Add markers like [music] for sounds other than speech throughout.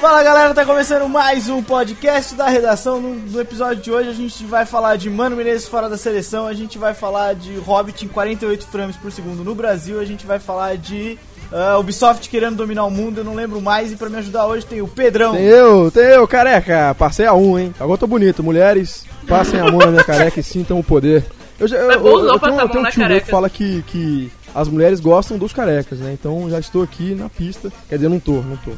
Fala galera, tá começando mais um podcast da redação. No, no episódio de hoje a gente vai falar de Mano Menezes fora da seleção, a gente vai falar de Hobbit em 48 frames por segundo no Brasil, a gente vai falar de ah, Ubisoft querendo dominar o mundo, eu não lembro mais. E pra me ajudar hoje tem o Pedrão. Tem eu, tem eu, careca. Passei a um, hein? Agora tô bonito. Mulheres, passem a mão na minha careca e sintam o poder. Eu, já- eu, É bom eu, eu tenho, eu tenho um tio meu que fala que, que as mulheres gostam dos carecas, né? Então já estou aqui na pista. Quer dizer, não tô, não tô.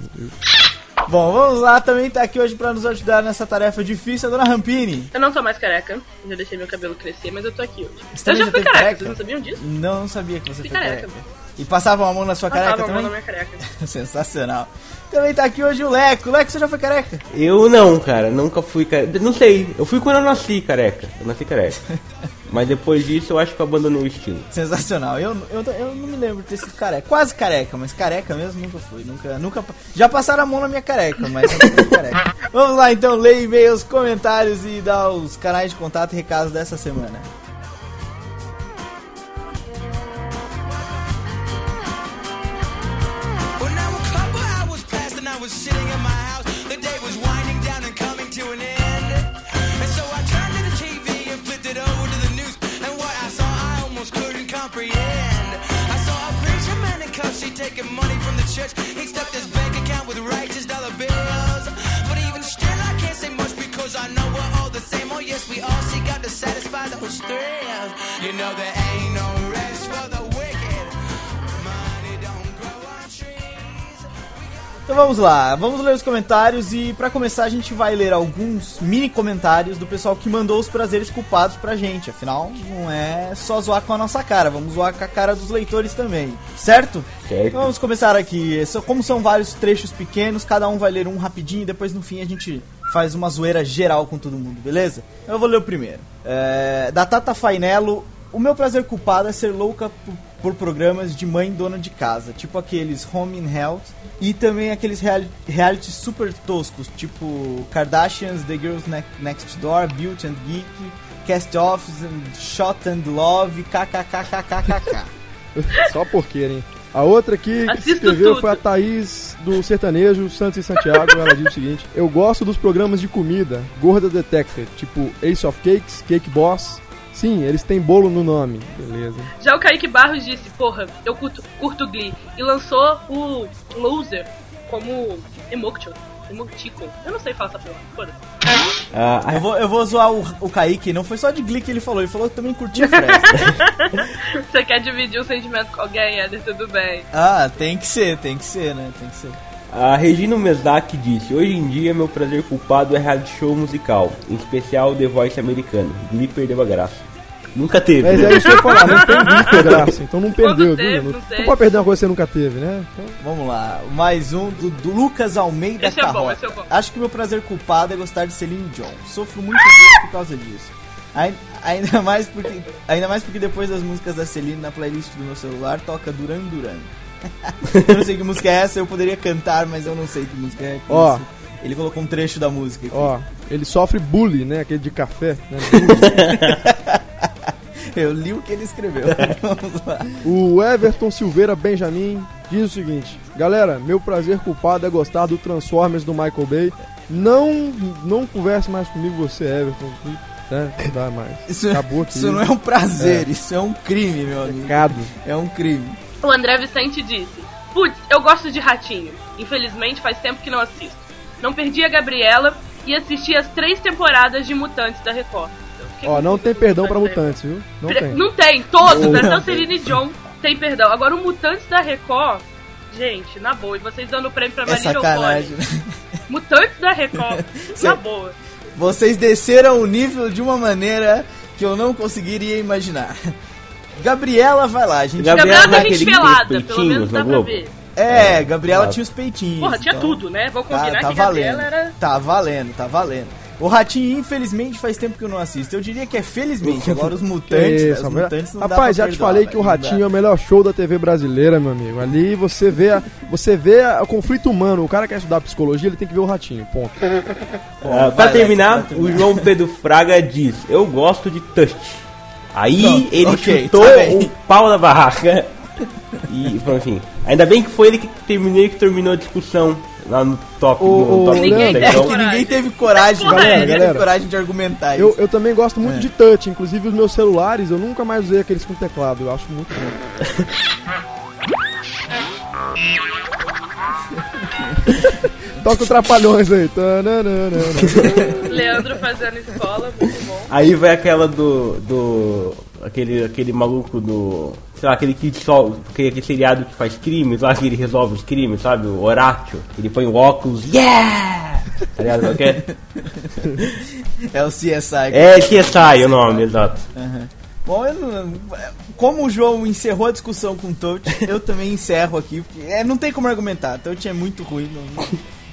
Bom, vamos lá, também tá aqui hoje pra nos ajudar nessa tarefa difícil, a dona Rampini. Eu não tô mais careca, eu já deixei meu cabelo crescer, mas eu tô aqui hoje. Você eu também já fui careca, careca? vocês não sabiam disso? Não, não sabia que você Fui foi careca. careca. E passavam a mão na sua careca Passava a mão também? na minha careca. [laughs] Sensacional. Também tá aqui hoje o Leco. Leco, você já foi careca? Eu não, cara, nunca fui careca. Não sei, eu fui quando eu nasci careca. Eu nasci careca. [laughs] Mas depois disso eu acho que eu abandonei o estilo. Sensacional. Eu, eu, eu não me lembro de ter sido careca. Quase careca, mas careca mesmo nunca fui. Nunca, nunca. Já passaram a mão na minha careca, mas eu fui careca. [laughs] Vamos lá então, ler e-mails, comentários e dar os canais de contato e recados dessa semana. Taking money from the church. He stuffed his bank account with righteous dollar bills. But even still, I can't say much because I know we're all the same. Oh, yes, we all seek out to satisfy those thrills. You know, there ain't no Então vamos lá, vamos ler os comentários e pra começar a gente vai ler alguns mini comentários do pessoal que mandou os prazeres culpados pra gente. Afinal, não é só zoar com a nossa cara, vamos zoar com a cara dos leitores também, certo? Certo. Vamos começar aqui. So- Como são vários trechos pequenos, cada um vai ler um rapidinho e depois no fim a gente faz uma zoeira geral com todo mundo, beleza? Eu vou ler o primeiro. É, da Tata Fainello, o meu prazer culpado é ser louca por, por programas de mãe dona de casa, tipo aqueles Home in Health e também aqueles reali reality super toscos, tipo Kardashians, The Girls Ne- Next Door, Beauty and Geek, Cast Offs, and Shot and Love, kkkkkkk. Só porqueira, hein? A outra aqui que Assisto se escreveu tudo. foi a Thaís do Sertanejo Santos e Santiago. Ela diz o seguinte: Eu gosto dos programas de comida, Gorda Detected, tipo Ace of Cakes, Cake Boss. Sim, eles têm bolo no nome. Beleza. Já o Kaique Barros disse, porra, eu curto, curto Glee. E lançou o Loser como emotion. Emoticon. Eu não sei falar essa porra. Foda-se. Ah, Eu vou, eu vou zoar o, o Kaique, não foi só de Glee que ele falou, ele falou que também curtia Fresno. [laughs] Você quer dividir um sentimento com alguém, Eder, tudo bem. ah, tem que ser, tem que ser, né? Tem que ser. a Regina Mesdak disse: Hoje em dia meu prazer culpado é reality show musical, em especial The Voice americano. Glee perdeu a graça. Nunca teve. Mas né? é isso que eu falar, não tem [laughs] muita graça. Então não perdeu, teve, viu? não Não, pode perder uma coisa que você nunca teve, né? Então, Vamos lá, mais um do, do Lucas Almeida Esse é bom, esse é bom. Acho que meu prazer culpado é gostar de Celine Dion. Sofro muito disso por causa disso. Ai- Ainda [laughs] mais, porque, ainda mais porque depois das músicas da Celine na playlist do meu celular toca Duran Duran. [laughs] eu não sei que música é essa, eu poderia cantar, mas eu não sei que música é. Ó. isso Ele colocou um trecho da música aqui. ó, ele sofre bullying, né? Aquele de café. Né? Eu li o que ele escreveu. Vamos [laughs] lá. O Everton Silveira Benjamin diz o seguinte: Galera, meu prazer culpado é gostar do Transformers do Michael Bay. Não, não converse mais comigo, você, Everton. Né? Não dá mais. Isso, Acabou aqui. isso não é um prazer, isso é um crime, meu amigo. Pecado. É um crime. O André Vicente disse: Putz, eu gosto de ratinho. Infelizmente faz tempo que não assisto. Não perdi a Gabriela e assisti as três temporadas de Mutantes da Record. Ó, não tem perdão pra Mutantes viu? Não Pre- tem. Não tem, todos, Não até o. Celine John tem perdão. Agora o Mutantes da Record, gente, na boa, e vocês dando prêmio pra É Maria sacanagem? Mutantes da Record, [laughs] na boa. Vocês desceram o nível de uma maneira que eu não conseguiria imaginar. Gabriela vai lá, gente. Gabriela Gabriela não é tem gente pelada, pelo menos dá pra ver. É, Gabriela Ah. tinha os peitinhos. Porra, tinha então tudo, né? Vou Tá, combinar tá que valendo. Gabriela era. Tá valendo, tá valendo. O Ratinho, infelizmente, faz tempo que eu não assisto. Eu diria que é felizmente. [laughs] Agora os mutantes, isso, os rapaz. mutantes não dá Rapaz, já te perdoar, falei que o. Ratinho é o melhor show da TV brasileira, meu amigo. Ali você vê, a, você vê a- o conflito humano. O cara quer estudar psicologia, ele tem que ver o Ratinho, ponto. [laughs] Ah, pra terminar, o João Pedro Fraga diz: Eu gosto de touch. Aí Pronto, ele ok, chutou tá o pau na barraca. E, enfim. Ainda bem que foi ele que terminou, que terminou a discussão lá no top. Ô, no top Ninguém Então, ninguém teve coragem, galera, ninguém Galera, teve coragem de argumentar Eu, isso. eu também gosto muito É. de touch, inclusive os meus celulares, eu nunca mais usei aqueles com teclado, eu acho muito bom. [laughs] Toca o Trapalhões aí. Leandro fazendo escola, muito bom. Aí vai aquela do. do. aquele, aquele maluco do. Sei lá, aquele que solve. aquele, aquele seriado que faz crimes lá, que ele resolve os crimes, sabe? O Horácio. Ele põe o óculos, yeah! Tá ligado? qual que é? [laughs] É o CSI. É CSI o nome, exato. Bom, eu não- como o João encerrou a discussão com o Touch, eu também encerro aqui, porque é, não tem como argumentar. Touch é muito ruim. Não,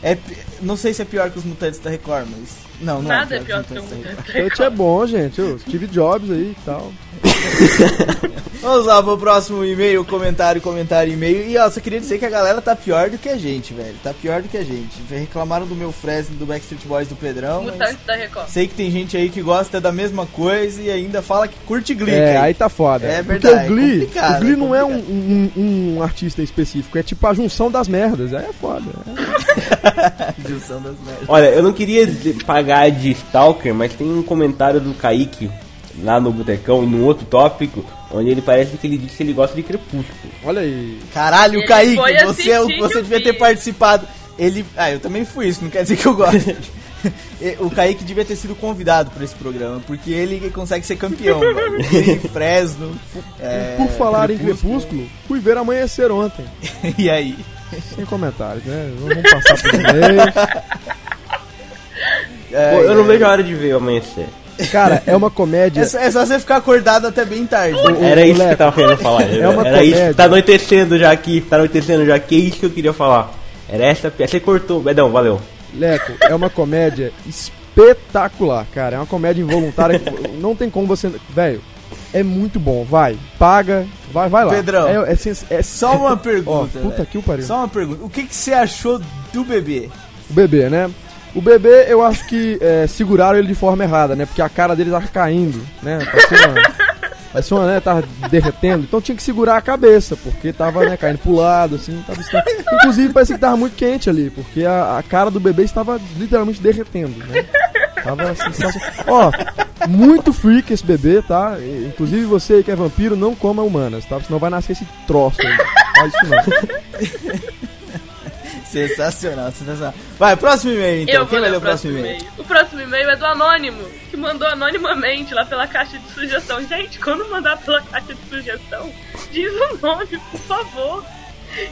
é, não sei se é pior que os mutantes da Record, mas. Não, não Nada é é pior que os mutantes da Record. mutante. Touch é bom, gente. Ô, Steve Jobs aí e tal. [laughs] Vamos lá pro próximo e-mail, comentário, comentário, e-mail. E ó, só queria dizer que a galera tá pior do que a gente, velho. Tá pior do que a gente. Reclamaram do meu Fresno, do Backstreet Boys, do Pedrão. mas Mutantes da Record. Sei que tem gente aí que gosta da mesma coisa e ainda fala que curte Glee. É, cara. aí tá foda. É Porque verdade, o Glee, é o Glee é não é um, complicado. um, um artista específico, é tipo a junção das merdas. Aí é foda. [laughs] Junção das merdas. Olha, eu não queria pagar de Stalker, mas tem um comentário do Kaique lá no Botecão e num outro tópico, onde ele parece que ele disse que ele gosta de Crepúsculo. Olha aí. Caralho, Ele Kaique, você, é você devia ter participado. Ele. Ah, eu também fui isso, não quer dizer que eu gosto. [laughs] O Kaique devia ter sido convidado para esse programa, porque ele consegue ser campeão. velho. Ele, Fresno. é, Por falar em Crepúsculo, fui ver amanhecer ontem. [laughs] E aí? Sem comentários, né? Vamos passar por e-mail. É, Pô, eu não é. vejo a hora de ver o amanhecer. Cara, é uma comédia. É só, é só você ficar acordado até bem tarde. O- Era isso que Leco. eu tava querendo falar. É uma Era isso. comédia. Tá anoitecendo já aqui. Tá anoitecendo já aqui. É isso que eu queria falar. Era essa piada. Você cortou. Bedão, valeu. Leco, é uma comédia espetacular, cara. É uma comédia involuntária. que não tem como você. Velho, é muito bom. Vai, paga, vai, vai lá. Pedrão, é, é, sens- é Só uma pergunta. puta velho. que o pariu. Só uma pergunta. O que, que você achou do bebê? O bebê, né? O bebê, eu acho que é, seguraram ele de forma errada, né? Porque a cara dele tava caindo, né? Parecia uma, [laughs] parecia uma, né? Tava derretendo. Então tinha que segurar a cabeça, porque tava, né, caindo pro lado, assim. Tava. Inclusive, parecia que tava muito quente ali, porque a, a cara do bebê estava literalmente derretendo, né? Tava sensacional. Ó, muito freak esse bebê, tá? Inclusive você que é vampiro, não coma humanas, tá? Senão vai nascer esse troço aí. Faz isso não. [laughs] Sensacional, sensacional. Vai, próximo e-mail então. eu Quem vai ler ler o próximo e-mail? O próximo e-mail é do Anônimo, que mandou anonimamente lá pela caixa de sugestão. Gente, quando mandar pela caixa de sugestão, diz o nome, por favor.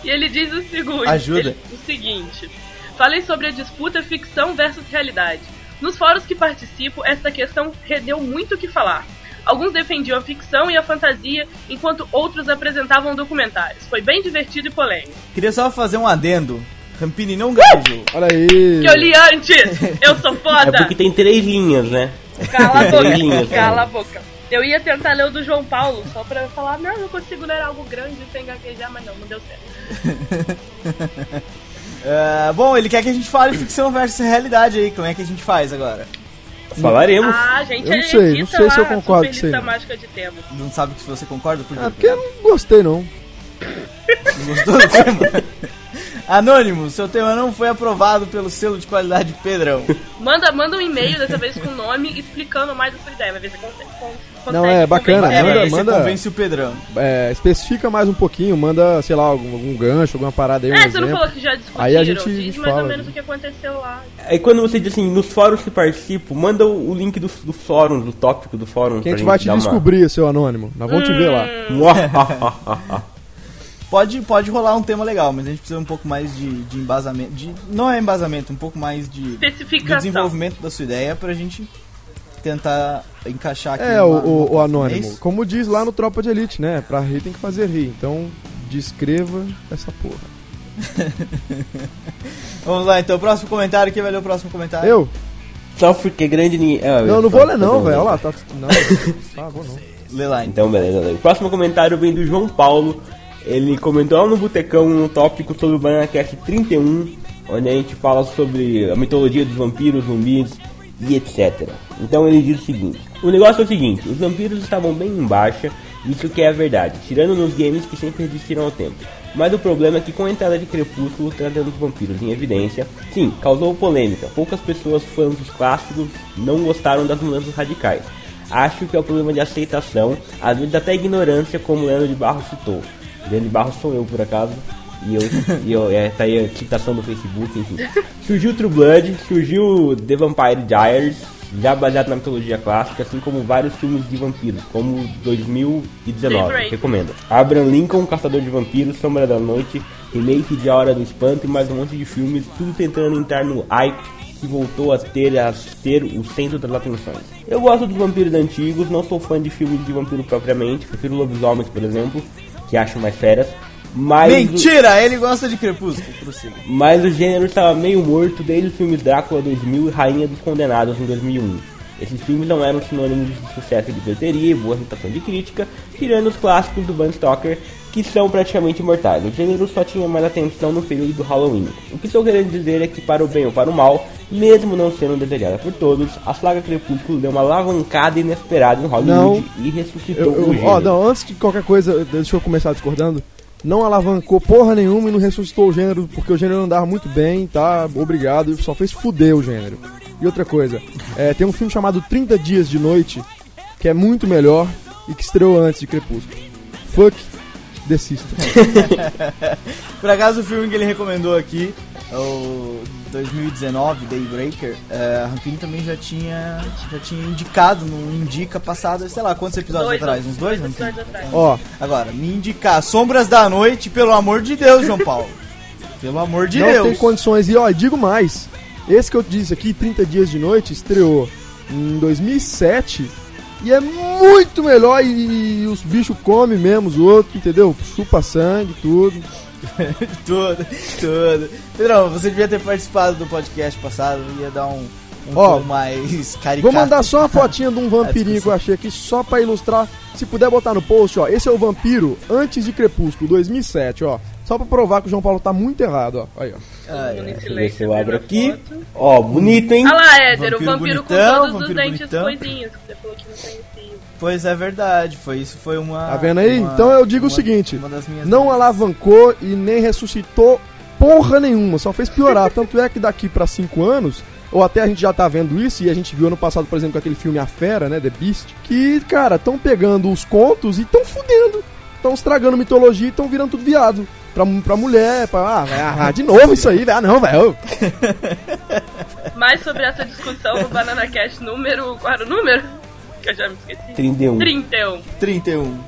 E ele diz o seguinte: Ajuda. ele- o seguinte. Falei sobre a disputa ficção versus realidade. Nos fóruns que participo, essa questão rendeu muito o que falar. Alguns defendiam a ficção e a fantasia, enquanto outros apresentavam documentários. Foi bem divertido e polêmico. Queria só fazer um adendo. Rampini não gaguejou. Olha aí. Que eu li antes! Eu sou É foda! porque tem três linhas, né? Cala a Três linhas, boca, cala né? a boca. Eu ia tentar ler o do João Paulo, só pra falar, não, eu consigo ler algo grande sem gaguejar, mas não, não deu certo. [laughs] É, bom, ele quer que a gente fale ficção versus realidade aí. Como é que a gente faz agora? Falaremos. Ah, gente, Eu não sei, não sei se eu concordo com isso lista não. mágica de temas. Não sabe se você concorda? Por quê? Ah, porque eu não gostei, não. Não gostou do tema? [laughs] Anônimo, seu tema não foi aprovado pelo selo de qualidade Pedrão. [laughs] Manda, manda um e-mail, dessa vez com o nome, explicando mais a sua ideia. Vai ver se consegue. con- Não, é bacana, É, manda- manda- convence o Pedrão. É, especifica mais um pouquinho, manda, sei lá, algum, algum gancho, alguma parada aí, um É, você exemplo. não falou que já discutiram. Aí a gente- Diz a gente mais fala, ou menos né? o que aconteceu lá. Aí quando você diz assim, nos fóruns que participo, manda o, o link do, do fórum, do tópico do fórum. Que a gente vai te dar uma- descobrir, seu anônimo. Nós vamos te ver lá. [laughs] Pode, pode rolar um tema legal, mas a gente precisa um pouco mais de, de embasamento. De, não é embasamento, um pouco mais de, de Especificação. desenvolvimento da sua ideia pra gente tentar encaixar aqui. É, numa- o, numa o. É anônimo. Como diz lá no Tropa de Elite, né? Pra rir tem que fazer rir. Então, descreva essa porra. Vamos lá, então. Próximo comentário. Quem vai ler o próximo comentário? Eu? Só porque grande ninguém. Ah, Não, não vou ler tá não, velho. né? Olha lá, tá. Não, tá, vou não. Lê lá, então. Então, beleza. daí. O próximo comentário vem do João Paulo. Ele comentou lá no Botecão um tópico sobre o BananaCast 31, onde a gente fala sobre a mitologia dos vampiros, zumbis e etc. Então ele diz o seguinte: O negócio é o seguinte, os vampiros estavam bem em baixa, isso que é a verdade, tirando nos games que sempre resistiram ao tempo. Mas o problema é que com a entrada de Crepúsculo trazendo os vampiros em evidência, sim, causou polêmica. Poucas pessoas fãs dos clássicos não gostaram das mudanças radicais. Acho que é o problema de aceitação, às vezes até ignorância, como Leandro de Barros citou. De Barros sou eu, por acaso. E eu, e eu é, tá aí a citação do Facebook, enfim. Surgiu True Blood, surgiu The Vampire Diaries, já baseado na mitologia clássica, assim como vários filmes de vampiros, como 2019, Daybreak. recomendo. Abraham Lincoln, Caçador de Vampiros, Sombra da Noite, remake de A Hora do Espanto e mais um monte de filmes, tudo tentando entrar no hype que voltou a ter, a ter o centro das atenções. Eu gosto dos vampiros antigos, não sou fã de filmes de vampiro propriamente, prefiro lobisomens, por exemplo, que acho mais feras. Mas o- Mentira! Ele gosta de Crepúsculo. Prossiga. mas o gênero estava meio morto desde os filmes Drácula 2000 e Rainha dos Condenados em 2001. Esses filmes não eram sinônimos de sucesso de bilheteria e boa reputação de crítica, tirando os clássicos do Bram Stoker, que são praticamente imortais. O gênero só tinha mais atenção no período do Halloween. O que estou querendo dizer é que, para o bem ou para o mal, mesmo não sendo desejada por todos, a saga Crepúsculo deu uma alavancada inesperada em Hollywood e ressuscitou Eu, o eu, gênero. ó, não, antes de qualquer coisa, deixa eu começar discordando. Não alavancou porra nenhuma e não ressuscitou o gênero, porque o gênero andava muito bem, tá? Obrigado, só fez fuder o gênero. E outra coisa, é, tem um filme chamado 30 Dias de Noite, que é muito melhor e que estreou antes de Crepúsculo. Fuck System. [laughs] Por acaso, o filme que ele recomendou aqui, é o 2019, Daybreaker, é, a Rampini também já tinha, já tinha indicado no Indica passado, sei lá, quantos episódios Dois, atrás? Uns dois, dois episódios atrás. Ó, Agora, me indicar Sombras da Noite, pelo amor de Deus, João Paulo. [laughs] Pelo amor de não Deus. tem condições. E ó, digo mais. Esse que eu disse aqui, 30 Dias de Noite, estreou em 2007 e é muito melhor e, os bichos comem mesmo os outros, entendeu? Chupa sangue, tudo. [laughs] tudo, tudo. Pedrão, você devia ter participado do podcast passado, ia dar um, um Ó, mais caricato. Vou mandar só uma [laughs] fotinha de um [laughs] vampirinho que eu achei aqui, só pra ilustrar. Se puder botar no post, ó. Esse é o vampiro antes de Crepúsculo, 2007, ó. Só pra provar que o João Paulo tá muito errado, ó. Aí, ó. Ah, é. Deixa eu ver se eu abro aqui. foto. Ó, bonito, hein? Ah lá, Éder, o Vampiro vampiro com bonitão, todos os vampiro dentes bonitão. coisinhos que você falou que não conhecia. Pois é verdade, foi isso, foi uma. Tá vendo aí? uma- então eu digo uma- o seguinte: uma das minhas não alavancou e nem ressuscitou porra nenhuma, só fez piorar. [laughs] Tanto é que daqui pra cinco anos, ou até a gente já tá vendo isso, e a gente viu ano passado, por exemplo, com aquele filme A Fera, né, The Beast, que, cara, estão pegando os contos e estão fudendo. Estão estragando mitologia e estão virando tudo viado. Pra, pra mulher, pra. Ah, vai, ah, de novo isso aí, velho. Ah, não, velho. [laughs] Mais sobre essa discussão no Banana Cast número. Qual era o número? Que eu já me esqueci. 31. 31. 31.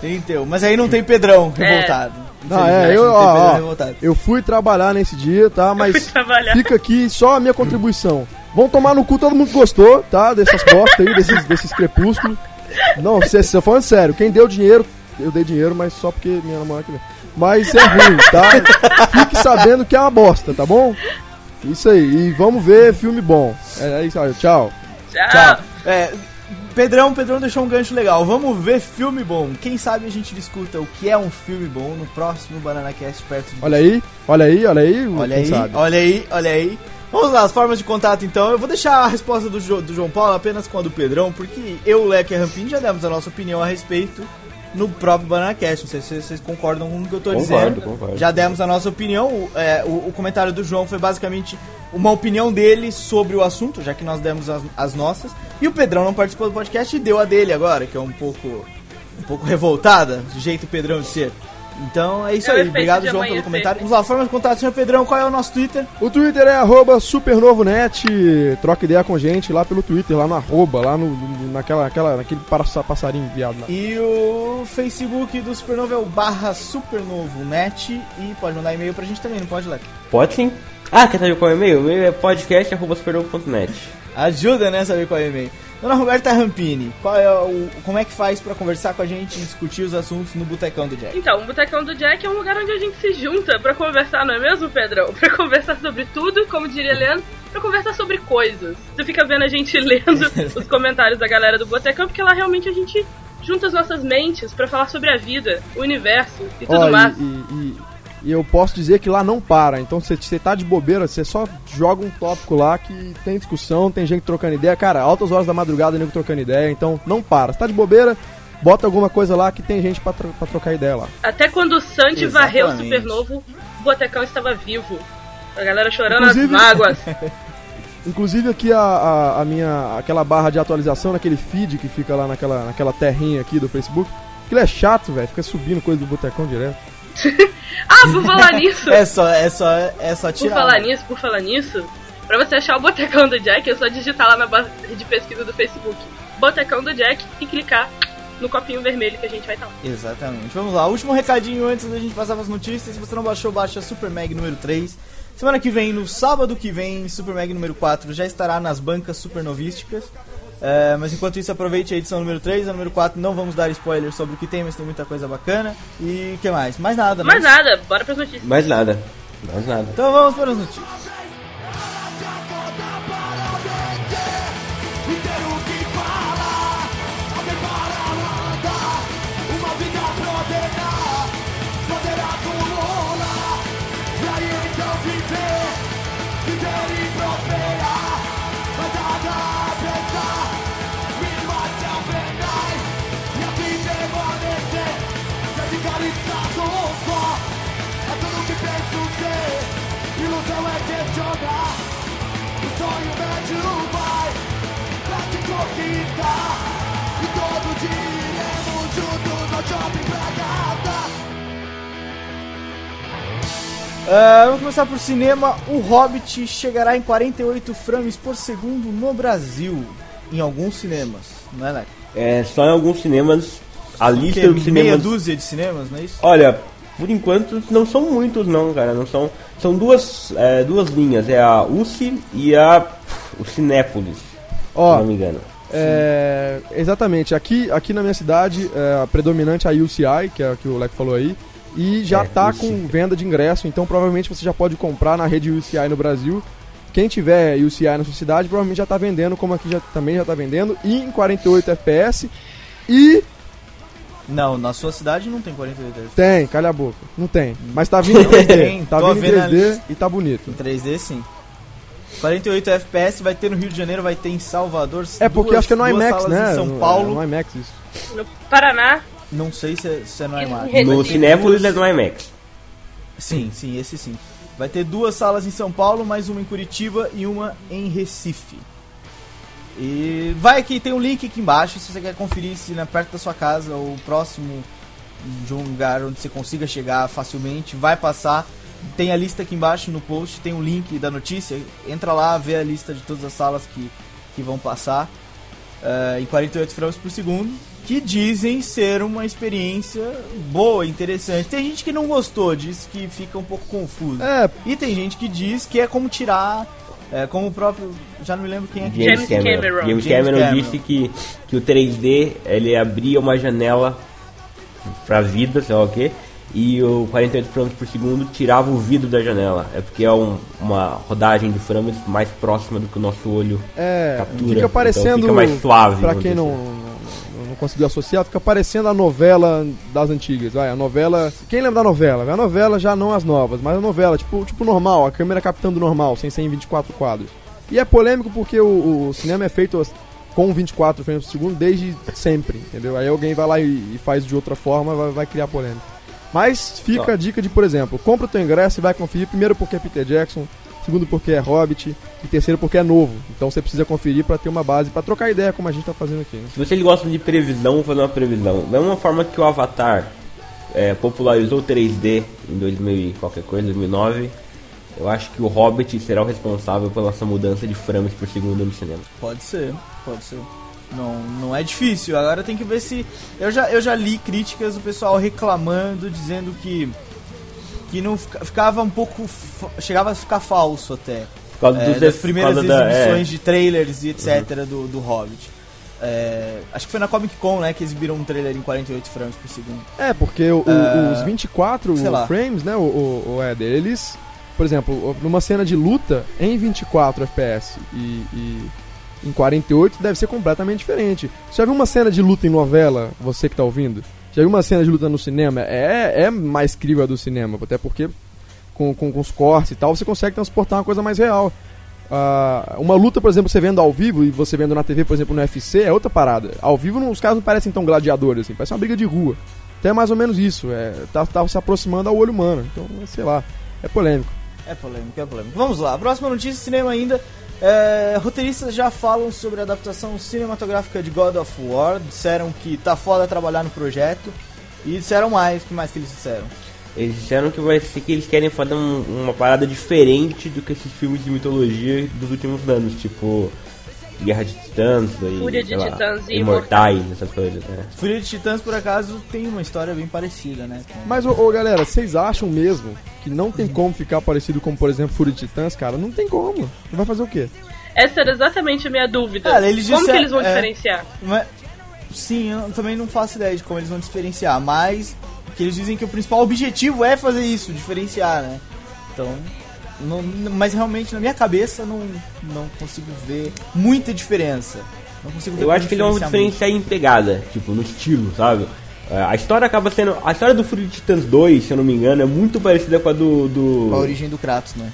31. Mas aí não tem Pedrão É. revoltado. Não, é, eu, ó, Pedrão ó, revoltado. eu fui trabalhar nesse dia, tá? Mas Fui trabalhar. fica aqui só a minha contribuição. Vão tomar no cu, todo mundo gostou, tá? Dessas bostas aí, desses, desses crepúsculos. Não, você, você falando sério, quem deu dinheiro, eu dei dinheiro, mas só porque minha namorada queria. Mas é ruim, tá? Fique sabendo que é uma bosta, tá bom? Isso aí, e vamos ver filme bom. É, é isso aí, tchau. Tchau. Tchau. É, Pedrão, Pedrão deixou um gancho legal. Vamos ver filme bom. Quem sabe a gente discuta o que é um filme bom no próximo Banana Cast perto de Olha aí, olha aí, olha aí, Olha aí, sabe. olha aí, olha aí. Vamos lá, as formas de contato então. Eu vou deixar a resposta do, Jo- do João Paulo apenas com a do Pedrão, porque eu, Leque e a Rampini já demos a nossa opinião a respeito no próprio Banana Cast. Não sei se vocês concordam com o que eu tô Concordo, dizendo. concordo. Já demos a nossa opinião. O, é, o- o comentário do João foi basicamente uma opinião dele sobre o assunto, já que nós demos as, as nossas. E o Pedrão não participou do podcast e deu a dele agora, que é um pouco, um pouco revoltada, do jeito Pedrão de ser. Então é isso É aí. Obrigado, João, pelo comentário. Vamos lá, forma de contato, senhor Pedrão. Qual é o nosso Twitter? O Twitter é arroba supernovonet, troca ideia com a gente lá pelo Twitter, lá no arroba, lá no, naquela, aquela, naquele passa- passarinho viado lá. E o Facebook do Supernova é o barra supernovonet. E pode mandar e-mail pra gente também, não pode, Leque? Pode sim. Ah, quer saber qual é o e-mail? O e-mail é podcast.supernovo.net. Ajuda, né, saber qual é o e-mail. Dona Roberta Rampini, qual é o, como é que faz pra conversar com a gente e discutir os assuntos no Botecão do Jack? Então, o Botecão do Jack é um lugar onde a gente se junta pra conversar, não é mesmo, Pedrão? Pra conversar sobre tudo, como diria Leandro, pra conversar sobre coisas. Você fica vendo a gente lendo [laughs] os comentários da galera do Botecão, porque lá realmente a gente junta as nossas mentes pra falar sobre a vida, o universo e tudo e, mais. e- e- e eu posso dizer que lá não para. Então, se você tá de bobeira, você só joga um tópico lá que tem discussão, tem gente trocando ideia. Cara, altas horas da madrugada, nego trocando ideia. Então, não para. Se tá de bobeira, bota alguma coisa lá que tem gente pra, tro- pra trocar ideia lá. Até quando o Santi varreu o Exatamente. Supernovo, o Botecão estava vivo. A galera chorando Inclusive- as mágoas. [laughs] Inclusive aqui a, a, a minha aquela barra de atualização naquele feed que fica lá naquela, naquela terrinha aqui do Facebook. Aquilo é chato, velho. Fica subindo coisa do botecão direto. [laughs] Ah, por falar [laughs] nisso, É só, é só, é só por tirar. falar nisso, por falar nisso, pra você achar o Botecão do Jack, é só digitar lá na barra de pesquisa do Facebook. Botecão do Jack e clicar no copinho vermelho que a gente vai estar lá. Exatamente. Vamos lá, último recadinho antes da gente passar para as notícias. Se você não baixou, baixa Super Mag número 3. Semana que vem, no sábado que vem, Super Mag número 4 já estará nas bancas supernovísticas. É, mas enquanto isso, aproveite a edição número 3, a número 4 não vamos dar spoiler sobre o que tem, mas tem muita coisa bacana. E o que mais? Mais nada, né? Mais nada, bora pras notícias. Mais nada. Mais nada. Então vamos para as notícias. É, vamos começar por cinema. O Hobbit chegará em 48 frames por segundo no Brasil. Em alguns cinemas, não é, Leco? É, só em alguns cinemas. A lista Que dos meia cinemas. dúzia de cinemas, não é isso? Olha, por enquanto não são muitos não, cara. Não são. São duas, é, duas linhas, é a UCI e a o Cinépolis, se Ó, não me engano. É, exatamente. Aqui, aqui na minha cidade, é, a predominante é a UCI, que é a que o Leco falou aí. E já É, tá UCI. com venda de ingresso, então provavelmente você já pode comprar na rede UCI no Brasil. Quem tiver UCI na sua cidade, provavelmente já tá vendendo, como aqui já, também já tá vendendo, e em 48 FPS. E Não, na sua cidade não tem 48 FPS. tem, calha a boca, não tem. Mas tá vindo em 3D, [laughs] Tem, tá vindo em vendo a 3D lista. e tá bonito. Em 3D sim. 48 FPS vai ter no Rio de Janeiro, vai ter em Salvador. É porque duas- acho que é no duas IMAX, salas né? Em São No- Paulo. é No IMAX isso. No Paraná, Não sei se é, se é no IMAX. No Cinépolis é no IMAX. Sim, sim, esse sim. Vai ter duas salas em São Paulo, mais uma em Curitiba e uma em Recife. E vai aqui, tem um link aqui embaixo se você quer conferir se na perto da sua casa ou próximo de um lugar onde você consiga chegar facilmente, vai passar. Tem a lista aqui embaixo no post, tem o link da notícia. Entra lá, vê a lista de todas as salas que, que vão passar eh, em 48 frames por segundo. Que dizem ser uma experiência boa, interessante. Tem gente que não gostou, diz que fica um pouco confuso. É, E tem gente que diz que é como tirar. É, como o próprio. Já não me lembro quem é que James, James Cameron. Cameron. James, James Cameron, Cameron. disse que, que o 3D ele abria uma janela pra vida, sei lá o que, e o 48 frames por segundo tirava o vidro da janela. É porque é um- uma rodagem de frames mais próxima do que o nosso olho É, captura. fica parecendo. Então fica mais suave. Pra quem dizer não, assim. não, não conseguiu associar, fica parecendo a novela das antigas. Vai, a novela. Quem lembra da novela? A novela já não as novas, mas a novela, tipo, tipo normal, a câmera captando normal, sem ser em 24 quadros. E é polêmico porque o, o cinema é feito com 24 frames por segundo desde sempre, entendeu? Aí alguém vai lá e, e faz de outra forma, vai, vai criar polêmica. Mas fica a dica de, por exemplo, compra o teu ingresso e vai conferir, primeiro porque é Peter Jackson, segundo porque é Hobbit e terceiro porque é novo. Então você precisa conferir pra ter uma base, pra trocar ideia como a gente tá fazendo aqui. Né? Se vocês gostam de previsão, vou fazer uma previsão. Da mesma forma que o Avatar é, popularizou o 3D em 2000 e qualquer coisa, 2009, eu acho que o Hobbit será o responsável pela essa mudança de frames por segundo no cinema. Pode ser, pode ser. Não, não é difícil. Agora tem que ver se. Eu já, eu já li críticas do pessoal reclamando, dizendo que. Que não fica- ficava um pouco. Chegava a ficar falso até. Por causa é, das por primeiras causa da- exibições é. de trailers e etc. do, do Hobbit. É, acho que foi na Comic Con, né, que exibiram um trailer em 48 frames por segundo. É, porque o- Ah, os 24 sei lá. frames, né, o, o, o Éder, eles, por exemplo, numa cena de luta em 24 FPS e, e em 48 deve ser completamente diferente. Já viu uma cena de luta em novela, você que tá ouvindo? Já viu uma cena de luta no cinema? É, é mais crível a do cinema, até porque com, com, com os cortes e tal, você consegue transportar uma coisa mais real. Ah, uma luta, por exemplo, você vendo ao vivo e você vendo na TV, por exemplo, no UFC, é outra parada. Ao vivo, os caras não parecem tão gladiadores, assim, parece uma briga de rua. Então é mais ou menos isso, é, tá, tá se aproximando ao olho humano. Então, sei lá, é polêmico. É polêmico, é polêmico. Vamos lá, próxima notícia, cinema ainda. É, roteiristas já falam sobre a adaptação cinematográfica de God of War. Disseram que tá foda trabalhar no projeto. E disseram mais, o que mais que eles disseram? Eles disseram que vai ser que eles querem fazer um- uma parada diferente do que esses filmes de mitologia dos últimos anos, tipo Guerra de Titãs, e, Fúria de lá, Titãs e Imortais, essas coisas, né? Fúria de Titãs, por acaso, tem uma história bem parecida, né? com- Mas, ô, ô, galera, vocês acham mesmo que não tem como ficar parecido com, por exemplo, Fúria de Titãs, cara? Não tem como. Vai fazer o quê? Essa era exatamente a minha dúvida. Cara, eles Como que disseram- eles vão é. diferenciar? Mas, sim, eu também não faço ideia de como eles vão diferenciar, mas que eles dizem que o principal objetivo é fazer isso, diferenciar, né? Então, não- mas realmente na minha cabeça não, não consigo ver muita diferença. Não consigo ver Eu acho que eles vão diferenciar diferenciar em pegada, tipo, no estilo, sabe? É, A história acaba sendo. A história do de Titãs 2, se eu não me engano, é muito parecida com a do. do... muito. a origem do Kratos, né?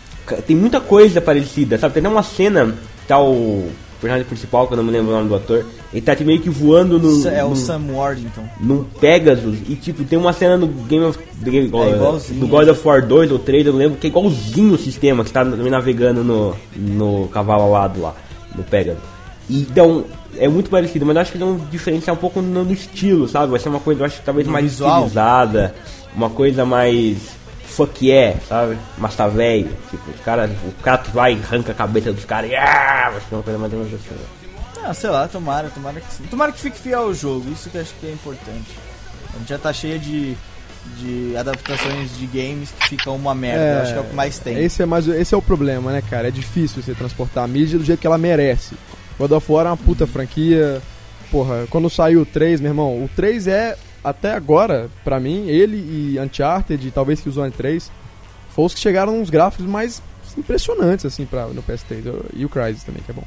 Tem muita coisa parecida, sabe? Tem até uma cena que tá o personagem principal, que eu não me lembro o nome do ator, ele tá meio que voando no. é o no- Sam Worthington. num Pegasus e tipo tem uma cena no Game of Game, É do God of War 2 ou 3, eu não lembro que é igualzinho o sistema que tá navegando no, no cavalo alado lá, no Pegasus. Então, é muito parecido, mas eu acho que eles vão diferenciar um pouco no, no estilo, sabe? Vai ser uma coisa, eu acho que talvez No mais visual. estilizada, uma coisa mais fuck yeah, sabe? Mas tá velho, tipo, os caras, o Kratos vai e arranca a cabeça dos caras e ah, vai ser uma coisa mais assim. Ah, sei lá, tomara, tomara que sim. Tomara que fique fiel ao jogo, isso que eu acho que é importante. A gente já tá cheia de, de adaptações de games que ficam uma merda, eu acho que é o que mais tem. Esse é, mais, esse é o problema, né, cara? É difícil você transportar a mídia do jeito que ela merece. God of War é uma puta franquia. Porra, quando saiu o 3, meu irmão, o 3 é, até agora, pra mim, ele e Uncharted, e talvez que o Zone 3, foram os que chegaram nos gráficos mais impressionantes, assim, pra, no PS3. E o Crysis também, que é bom.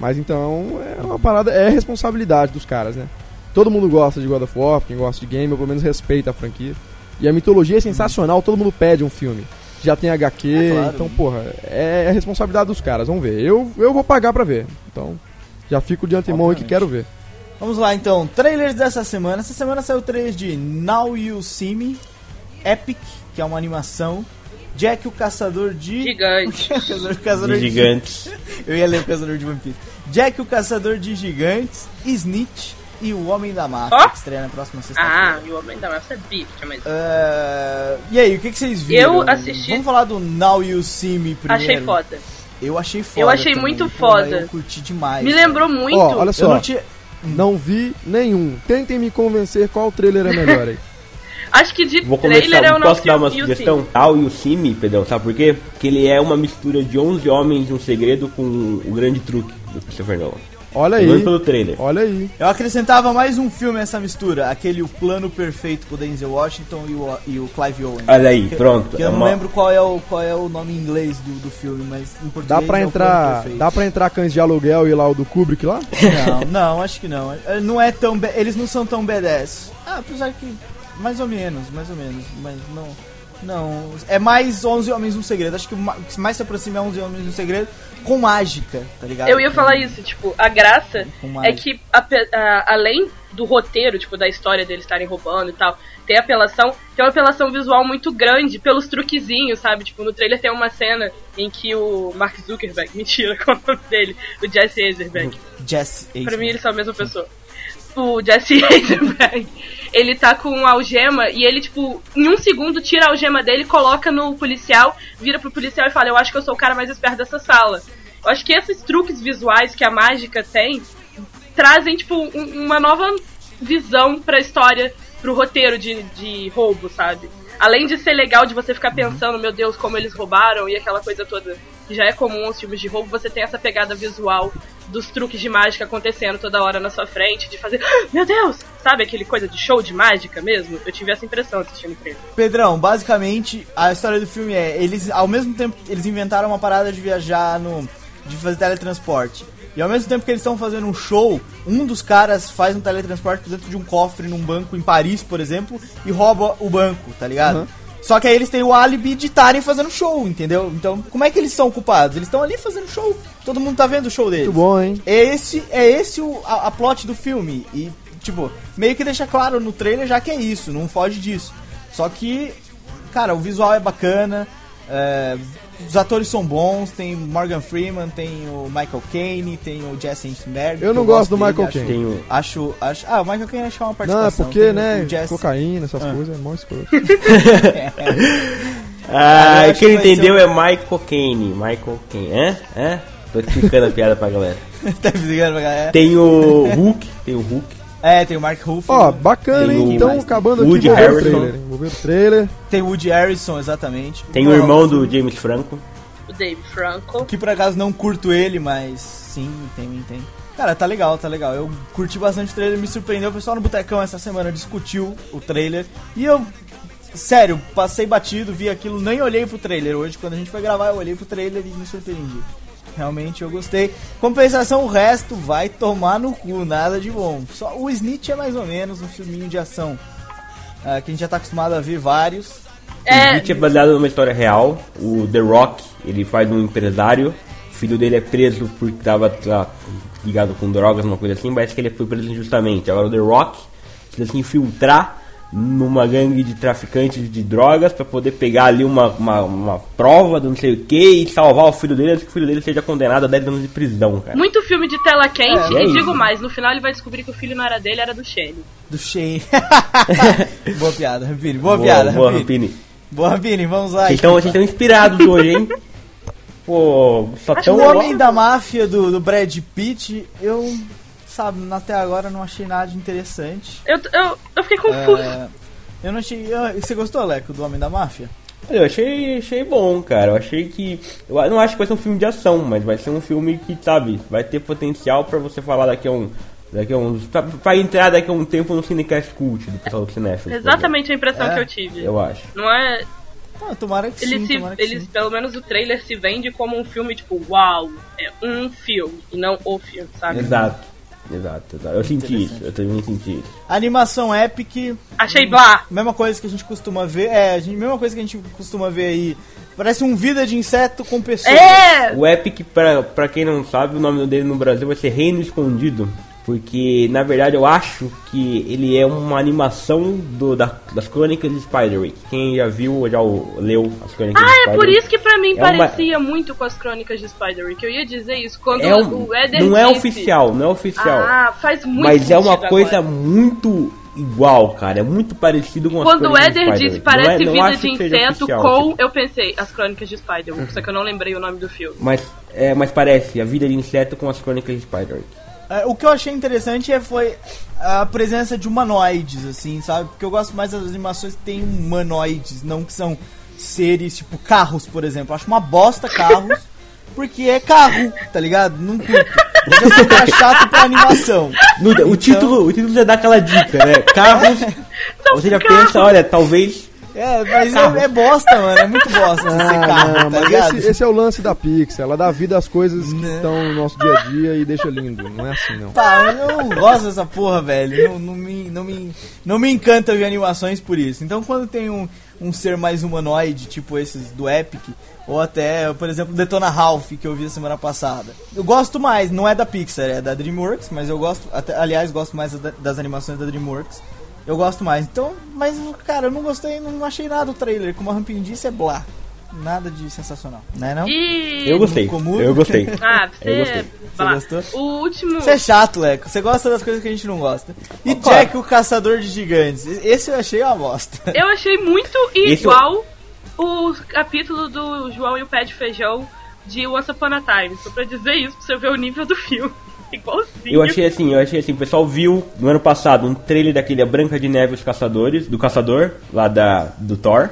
Mas então, é uma parada, é responsabilidade dos caras, né? Todo mundo gosta de God of War, quem gosta de game, ou pelo menos respeita a franquia. E a mitologia é sensacional, todo mundo pede um filme. Já tem HQ, É claro. então, porra, é, é responsabilidade dos caras, vamos ver. Eu, eu vou pagar pra ver. Então, já fico de antemão aí que quero ver. Vamos lá então, trailers dessa semana. Essa semana saiu o trailer de Now You See Me, Epic, que é uma animação. Jack o Caçador de. Gigante. [laughs] Caçador, o caçador De gigantes. [laughs] Eu ia ler o Caçador de Piece. Jack o Caçador de Gigantes, Snitch e o Homem da Máfia, Ó. que estreia na próxima sexta-feira. Ah, e o Homem da Massa é bife, mas... É, E aí, o que, que vocês viram? Eu assisti- Vamos falar do Now You See Me primeiro. Achei foda. Eu achei foda. Eu achei também. muito foda. Eu curti demais. Me cara. lembrou muito... Ó, olha Eu só, não tinha. não vi nenhum. Tentem me convencer qual trailer é melhor aí. [laughs] Acho que de Vou trailer começar, é o posso dar uma o sugestão? Tal e o Simi, Pedrão, sabe por quê? Porque ele é uma mistura de 11 homens e um segredo com o grande truque do Christopher Nolan. Olha aí, pelo trailer. olha aí. Eu acrescentava mais um filme nessa mistura, aquele O Plano Perfeito com o Denzel Washington e o, e o Clive Owen. Olha aí, Que- pronto. Que eu É não uma- lembro qual é, o, qual é o nome em inglês do, do filme, mas em português Dá pra é o Plano entrar, dá pra entrar cães de aluguel e lá o do Kubrick lá? Não, [laughs] não, acho que não. É, Não é tão eles não são tão badass. Ah, apesar que mais ou menos, mais ou menos, mas não não, é mais 11 homens um segredo. Acho que o que mais se aproxima é 11 homens um segredo com mágica, tá ligado? Eu ia Com- falar isso, tipo, a graça é que, ape- a- além do roteiro, tipo, da história deles estarem roubando e tal, tem apelação, tem uma apelação visual muito grande pelos truquezinhos, sabe? Tipo, no trailer tem uma cena em que o Mark Zuckerberg, [laughs] mentira, qual é o nome dele? O Jesse Eisenberg. Jesse Pra Eisenberg. mim eles são a mesma pessoa. O Jesse Eisenberg, ele tá com uma algema e ele, tipo, em um segundo tira a algema dele, coloca no policial, vira pro policial e fala: Eu acho que eu sou o cara mais esperto dessa sala. Eu acho que esses truques visuais que a mágica tem trazem, tipo, um- uma nova visão pra história, pro roteiro de, de roubo, sabe? Além de ser legal de você ficar pensando, meu Deus, como eles roubaram e aquela coisa toda que já é comum aos filmes de roubo, você tem essa pegada visual dos truques de mágica acontecendo toda hora na sua frente, de fazer, "Ah, meu Deus! Sabe aquele coisa de show de mágica mesmo? Eu tive essa impressão assistindo o trailer. Pedrão, basicamente, a história do filme é, eles, ao mesmo tempo, eles inventaram uma parada de viajar no. de fazer teletransporte. E ao mesmo tempo que eles estão fazendo um show, um dos caras faz um teletransporte dentro de um cofre num banco em Paris, por exemplo, e rouba o banco, tá ligado? Uhum. Só que aí eles têm o álibi de estarem fazendo show, entendeu? Então, como é que eles são culpados? Eles estão ali fazendo show. Todo mundo tá vendo o show deles. Muito bom, hein? É esse, é esse o, a, a plot do filme. E, tipo, meio que deixa claro no trailer já que é isso, não foge disso. Só que, cara, o visual é bacana, é, os atores são bons, tem Morgan Freeman, tem o Michael Caine, tem o Jesse Eisenberg. Eu não gosto do dele, Michael acho- Caine. Tem o- Acho, acho. Ah, o Michael Caine acho que é uma Não, participação. é porque, tem né, o Jesse- cocaína, essas Ah. coisas, é mó escroto. [laughs] Ah, acho quem que entendeu ser é Michael Caine. Michael Caine, é? É? Tô explicando a piada pra galera. [laughs] tá me ligando pra galera? Tem o Hulk, tem o Hulk. É, tem o Mark Ruffalo. Ó, bacana, Tem hein? o- Então, acabando Woody aqui, vou ver o Harrelson. trailer? Vou ver o trailer. Tem o Woody Harrison, exatamente. Tem o Bom, irmão do James Franco. O Dave Franco. Que por acaso não curto ele, mas sim, tem, tem. Cara, tá legal, tá legal. Eu curti bastante o trailer, me surpreendeu. O pessoal no Botecão essa semana discutiu o trailer. E eu, sério, passei batido, vi aquilo, nem olhei pro trailer. Hoje, quando a gente foi gravar, eu olhei pro trailer e me surpreendi. Realmente eu gostei. Compensação, o resto vai tomar no cu, nada de bom. Só o Snitch é mais ou menos um filminho de ação. ah, que a gente já tá acostumado a ver vários. O É, Hit é baseado numa história real. O The Rock, ele faz um empresário. O filho dele é preso porque tava lá, ligado com drogas, uma coisa assim. Parece que ele foi preso injustamente. Agora o The Rock precisa se infiltrar numa gangue de traficantes de drogas pra poder pegar ali uma, uma, uma prova do não sei o que e salvar o filho dele antes que o filho dele seja condenado a 10 anos de prisão, cara. muito filme de tela quente É, é e digo isso. mais, no final ele vai descobrir que o filho não era dele, era do Shane. Do Shane. [laughs] boa piada, Rampini. Boa, Boa, piada, boa, Rampini. Boa, Rampini, vamos lá. Vocês estão vocês estão inspirados hoje, hein? Pô, só O tão... Homem da Máfia do, do Brad Pitt, eu, sabe, até agora não achei nada de interessante. Eu, eu, eu fiquei confuso. É, eu não achei. eu- você gostou, Leco, do Homem da Máfia? Eu achei, achei bom, cara. Eu achei que. Eu não acho que vai ser um filme de ação, mas vai ser um filme que, sabe, vai ter potencial pra você falar daqui a um. Daqui a uns. Pra, pra entrar daqui a um tempo no Cinecast Cult do pessoal do Cinéfilo. Exatamente a impressão É, que eu tive. Eu acho. Não é. Ah, tomara que Ele sim, se, tomara que eles, sim. pelo menos o trailer se vende como um filme, tipo, uau, é um filme, e não o filme, sabe? Exato. Exato, exato. Eu senti isso, eu também senti isso. Animação Epic, Achei blá! mesma coisa que a gente costuma ver. É, a gente, mesma coisa que a gente costuma ver aí. Parece um vida de inseto com pessoas. É! O Epic, pra, pra quem não sabe, o nome dele no Brasil vai ser Reino Escondido. Porque, na verdade, eu acho que ele é uma animação do, da- das crônicas de Spiderwick. Quem já viu ou já leu as crônicas de Ah, é Spiderwick... por isso que pra mim É uma- parecia muito com as crônicas de Spider-Man, que eu ia dizer isso quando É um- o Eder não é disse. oficial, não é oficial. Ah, faz muito mas é uma coisa agora. muito igual, cara. É muito parecido com as Quando o Eder Spiderwick. disse parece não é, não vida de inseto oficial, com, tipo. eu pensei, as crônicas de Spider-Man, só que eu não lembrei o nome do filme. Mas, é, mas parece, a vida de inseto com as crônicas de Spiderwick. É, o que eu achei interessante é, foi a presença de humanoides, assim, sabe? Porque eu gosto mais das animações que tem humanoides, não que são seres, tipo carros, por exemplo. Eu acho uma bosta carros, [laughs] porque é carro, tá ligado? Não curto. Eu já sou cara chato pra animação. No- Então- o, título, o título já dá aquela dica, né? Carros. [laughs] você já pensa, olha, talvez. É, mas é, é bosta, mano. É muito bosta [laughs] Ah, carro, não, tá mas esse, esse é o lance da Pixar. Ela dá vida às coisas que Né. estão no nosso dia a dia e deixa lindo. Não é assim, não. Tá, eu não gosto dessa porra, velho. Não, não, me, não, me, não me encanta ver animações por isso. Então quando tem um, um ser mais humanoide, tipo esses do Epic, ou até, por exemplo, Detona Ralph, que eu vi a semana passada. Eu gosto mais, não é da Pixar, é da DreamWorks, mas eu gosto, até, aliás, gosto mais da- das animações da DreamWorks. Eu gosto mais. Então, mas, cara, eu não gostei, não achei nada do trailer. Como a Rampin disse, é blá. Nada de sensacional, né não? E. Eu gostei. Comum. Eu gostei. [laughs] Ah, Eu gostei. você. blá. gostou? O último. Você é chato, Leco. Você gosta das coisas que a gente não gosta. E. Jack, o caçador de gigantes. Esse eu achei uma bosta. [laughs] Eu achei muito igual o capítulo do João e o Pé de Feijão de Once Upon a Time. Só pra dizer isso, pra você ver o nível do filme. Igualzinho. Eu achei assim, eu achei assim, o pessoal viu no ano passado um trailer daquele A Branca de Neve os Caçadores, do Caçador, lá da, do Thor.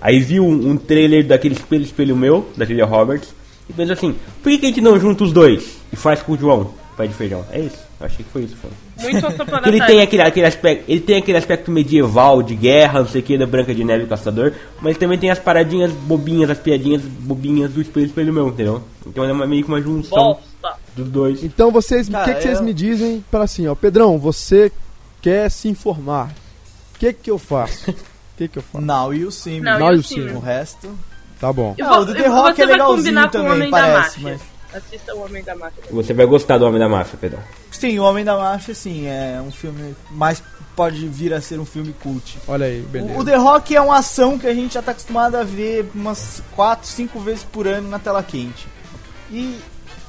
Aí viu um, um trailer daquele Espelho Espelho Meu, da Julia Roberts. e pensa assim, por que, que a gente não junta os dois e faz com o João, pé de feijão? É isso, eu achei que foi isso. Foi. Muito [laughs] ele tem aquele, aquele aspecto, ele tem aquele aspecto medieval, de guerra, não sei o que, da Branca de Neve e Caçador, mas também tem as paradinhas bobinhas, as piadinhas bobinhas do Espelho Espelho Meu, entendeu? Então é uma- meio que uma junção Dos dois. Então vocês, o que, que vocês eu- me dizem para assim, ó, Pedrão, você quer se informar? O que que eu faço? O que que eu faço? Now you see me. Não, Now e o Simmer? O resto. Tá bom. E Ah, vo- o do e The Rock você é legalzinho o também, Homem da parece, Máfia. Assista o Homem da Máfia. Você vai gostar do Homem da Máfia, Pedro. Sim, O Homem da Máfia, sim, é um filme. Mas pode vir a ser um filme cult. Olha aí, beleza. O, o The Rock é uma ação que a gente já tá acostumado a ver umas 4, 5 vezes por ano na tela quente. E,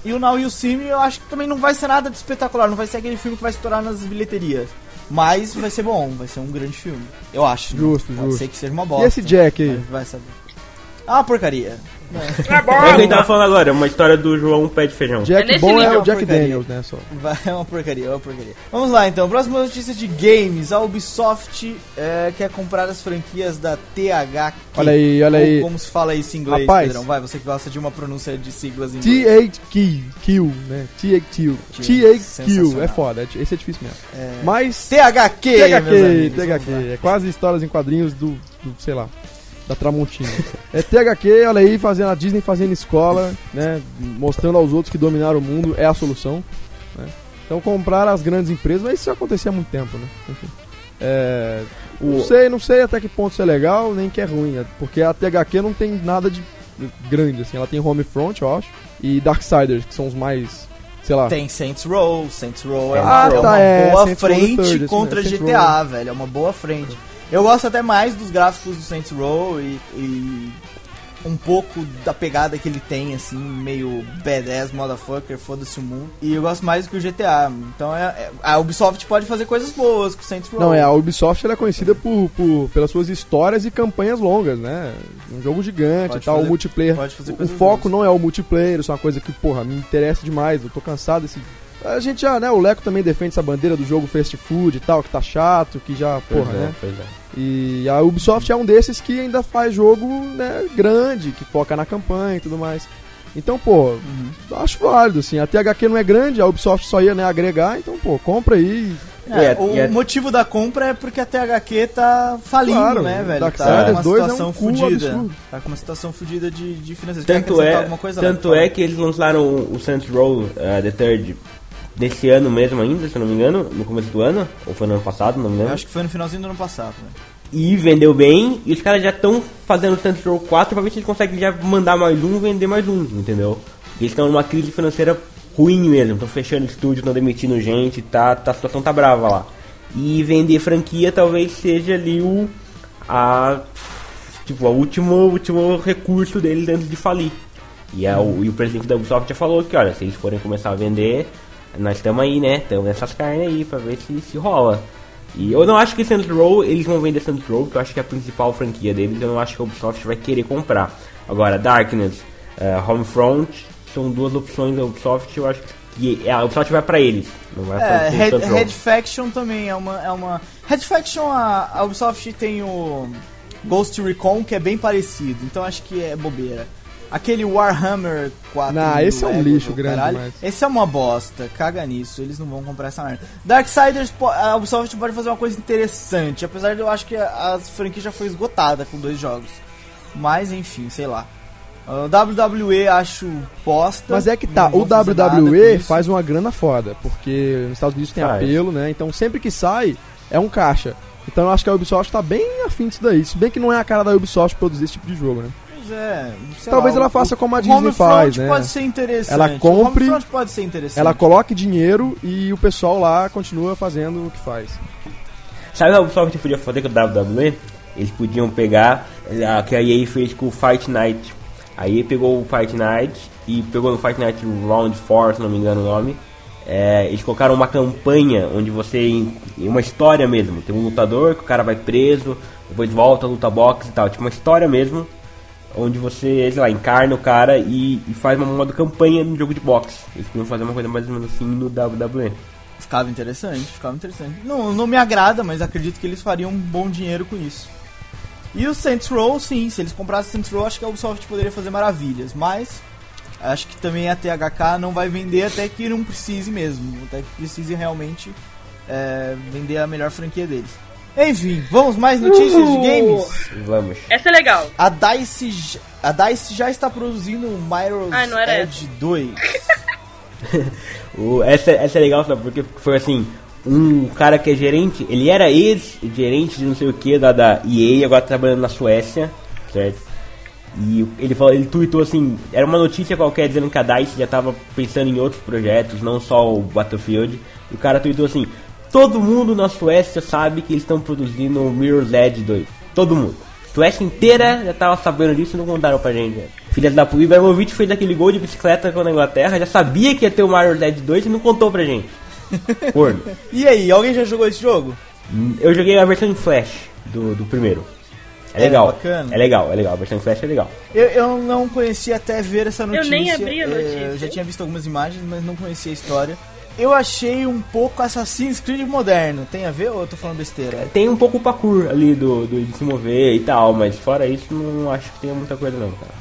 e o Now You See Me eu acho que também não vai ser nada de espetacular, não vai ser aquele filme que vai estourar nas bilheterias. Mas vai ser bom, vai ser um grande filme. Eu acho. né? Justo, Pode justo. ser que seja uma E bosta. esse Jack aí? Vai saber. Ah, porcaria. É o que a gente tava falando agora, é uma história do João Pé de Feijão. Jack nesse bom é o Jack Porcaria. Daniels, né, só. Vai, é uma porcaria, é uma porcaria. Vamos lá então, próxima notícia de games. A Ubisoft é, quer comprar as franquias da THQ. Olha aí, olha Ou aí. Como se fala isso em inglês, Rapaz. Pedrão? Vai, você que gosta de uma pronúncia de siglas em inglês. THQ, né? THQ. THQ, é foda, é- esse é difícil mesmo. É... Mas THQ, THQ. THQ, é quase histórias em quadrinhos do, do, sei lá, da Tramontina. é THQ, olha aí, fazendo a Disney fazendo escola, né, mostrando aos outros que dominar o mundo é a solução, né. Então comprar as grandes empresas, mas isso já acontecia há muito tempo, né. Enfim. É, não O- sei, não sei até que ponto isso é legal, nem que é ruim, é porque a THQ não tem nada de grande, assim, ela tem Homefront, eu acho, e Darksiders, que são os mais, sei lá, Tem Saints Row, Saints Row é Ah, uma, é tá, uma é, boa Saints Row the frente Third, assim, contra é, Saints GTA, velho, é uma boa frente. Eu gosto até mais dos gráficos do Saints Row e, e um pouco da pegada que ele tem, assim, meio badass, motherfucker, foda-se o mundo. E eu gosto mais do que o GTA. Então é, é- a Ubisoft pode fazer coisas boas com o Saints Row. Não, é, a Ubisoft ela é conhecida por, por- pelas suas histórias e campanhas longas, né? Um jogo gigante Pode e tal, fazer- o multiplayer. pode fazer o foco boas. não é o multiplayer, isso é uma coisa que, porra, me interessa demais, eu tô cansado desse. A gente já, né, o Leco também defende essa bandeira do jogo fast food e tal, que tá chato, que já, Pois porra, é, né? pois é. E a Ubisoft é um desses que ainda faz jogo, né, grande, que foca na campanha e tudo mais. Então, pô, acho válido, assim. A THQ não é grande, a Ubisoft só ia, né, agregar, então, pô, compra aí. É, É, o e é- motivo da compra é porque a THQ tá falindo, Claro, né, velho? Darksiders Tá numa 2 é um situação fodida. absurdo. Tá com uma situação fodida de, de. Quer Tanto é, tanto é que eles lançaram o Saints Row uh, The Third desse ano mesmo ainda, se eu não me engano, no começo do ano, ou foi no ano passado, não me Eu lembro. acho que foi no finalzinho do ano passado, né? E vendeu bem, e os caras já estão fazendo o Saints Row 4 pra ver se eles conseguem já mandar mais um vender mais um, entendeu? Porque eles estão numa crise financeira ruim mesmo, estão fechando estúdio, estão demitindo gente, tá, tá, a situação tá brava lá. E vender franquia talvez seja ali o a tipo, o último, último recurso deles antes de falir. E, é o, e o presidente da Ubisoft já falou que, olha, se eles forem começar a vender, nós estamos aí, né? Estamos nessas carnes aí pra ver se, se rola. E eu não acho que Saints Row, eles vão vender Saints Row, que eu acho que é a principal franquia deles, eu não acho que a Ubisoft vai querer comprar. Agora, Darkness, eh, Homefront, são duas opções da Ubisoft, eu acho que a Ubisoft vai pra eles, não vai É, Red. Red Faction também é uma, é uma. Red Faction, a, a Ubisoft tem o Ghost Recon, que é bem parecido, então acho que é bobeira. Aquele Warhammer 4. Nah, do esse é um Lego, lixo grande caralho, demais. Esse é uma bosta, caga nisso, eles não vão comprar essa merda. Darksiders, a Ubisoft pode fazer uma coisa interessante, apesar de eu acho que a, a franquia já foi esgotada com dois jogos. Mas enfim, sei lá. O WWE acho bosta. Mas é que tá, o WWE faz uma grana foda, porque nos Estados Unidos tem Faz. apelo, né? Então sempre que sai, é um caixa. Então eu acho que a Ubisoft tá bem afim disso daí. Se bem que não é a cara da Ubisoft produzir esse tipo de jogo, né? É, Talvez lá, ela o- faça como a Disney Homefront faz, né? pode ser interessante. Ela compre- pode ser interessante. Ela coloque dinheiro e o pessoal lá continua fazendo o que faz. Sabe o que podia fazer com o WWE? Eles podiam pegar a que a EA fez com o Fight Night. A EA pegou o Fight Night e pegou no Fight Night Round 4, se não me engano o nome. É, eles colocaram uma campanha onde você. uma história mesmo. Tem um lutador que o cara vai preso, depois volta, luta boxe e tal. Tipo uma história mesmo. Onde você, sei lá, encarna o cara e, e faz uma modo campanha no jogo de boxe. Eles podiam fazer uma coisa mais ou menos assim no WWE. Ficava interessante, ficava interessante. Não, não me agrada, mas acredito que eles fariam um bom dinheiro com isso. E o Saints Row, sim, se eles comprassem Saints Row, acho que a Ubisoft poderia fazer maravilhas, mas acho que também a THK não vai vender até que não precise mesmo, até que precise realmente é, vender a melhor franquia deles. Enfim, vamos mais notícias de games? Vamos. Essa é legal. A DICE, a DICE já está produzindo o Mirror's Ah, Edge 2. [laughs] O, essa, essa é legal, sabe? Porque foi assim, um cara que é gerente, ele era ex-gerente de não sei o que da, da EA, agora tá trabalhando na Suécia, certo? E ele falou, ele tweetou assim, era uma notícia qualquer dizendo que a DICE já tava pensando em outros projetos, não só o Battlefield. E o cara tweetou assim, todo mundo na Suécia sabe que eles estão produzindo o Mirror's Edge 2. Todo mundo. Suécia inteira já tava sabendo disso e não contaram pra gente. né? Filhas da puta, Ibrahimovic fez aquele gol de bicicleta com a Inglaterra, já sabia que ia ter o Mirror's Edge 2 e não contou pra gente. [laughs] Corno. E aí, alguém já jogou esse jogo? Hum, Eu joguei a versão em Flash do, do primeiro. É É, legal. bacana. É legal, é legal. A versão em Flash é legal. Eu, eu não conhecia até ver essa notícia. nem abri a É, notícia. Eu já tinha visto algumas imagens, mas não conhecia a história. Eu achei um pouco Assassin's Creed moderno. Tem a ver ou eu tô falando besteira? Tem um pouco o parkour ali do, do de se mover e tal, mas fora isso não acho que tenha muita coisa não, cara.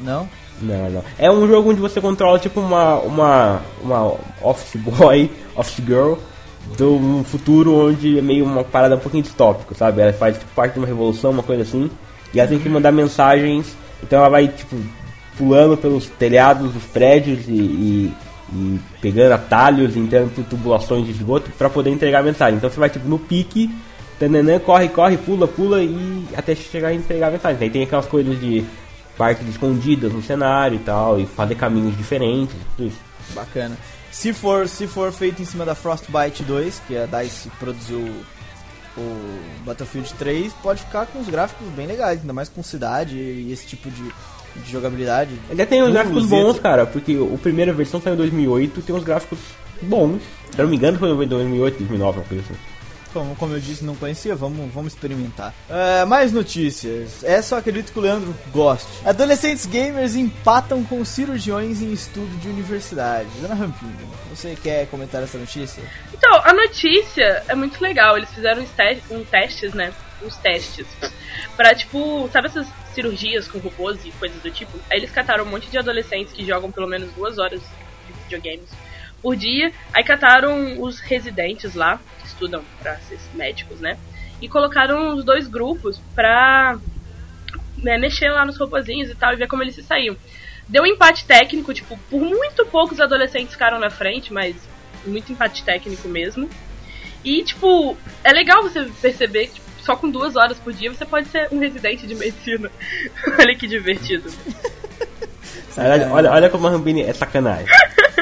Não? Não, não. É um jogo onde você controla tipo uma uma uma office boy, [laughs] office girl de um futuro onde é meio uma parada um pouquinho distópico, sabe? Ela faz tipo, parte de uma revolução, uma coisa assim, e ela tem que mandar mensagens, então ela vai tipo pulando pelos telhados dos prédios e, e, e pegando atalhos, entrando por tubulações de esgoto para poder entregar a mensagem. Então você vai tipo no pique, tananã, corre, corre, pula, pula e até chegar a entregar a mensagem. Aí tem aquelas coisas de partes escondidas no cenário e tal, e fazer caminhos diferentes, tudo isso. Bacana. Se for, se for feito em cima da Frostbite 2, que a DICE produziu o Battlefield 3, pode ficar com os gráficos bem legais, ainda mais com cidade e esse tipo de, de jogabilidade. Ainda tem uns gráficos bons, cara, porque a primeira versão saiu em 2008 tem uns gráficos bons. Se eu não me engano foi em 2008, 2009, uma coisa assim. Como, como eu disse, não conhecia, vamos, vamos experimentar. É, mais notícias. Essa eu acredito que o Leandro goste. Adolescentes gamers empatam com cirurgiões em estudo de universidade. Dona Rampinho, você quer comentar essa notícia? Então, a notícia é muito legal. Eles fizeram uns, te um testes, né? Uns testes. Pra, tipo, sabe essas cirurgias com robôs e coisas do tipo? Aí eles cataram um monte de adolescentes que jogam pelo menos duas horas de videogames por dia. Aí cataram os residentes lá, que estudam pra ser médicos, né? E colocaram os dois grupos pra né, mexer lá nos robozinhos e tal e ver como eles se saíam. Deu um empate técnico, tipo, por muito poucos adolescentes ficaram na frente, mas muito empate técnico mesmo. E, tipo, é legal você perceber que tipo, só com duas horas por dia você pode ser um residente de medicina. [laughs] Olha que divertido. Olha, olha, olha como a Rambini é sacanagem.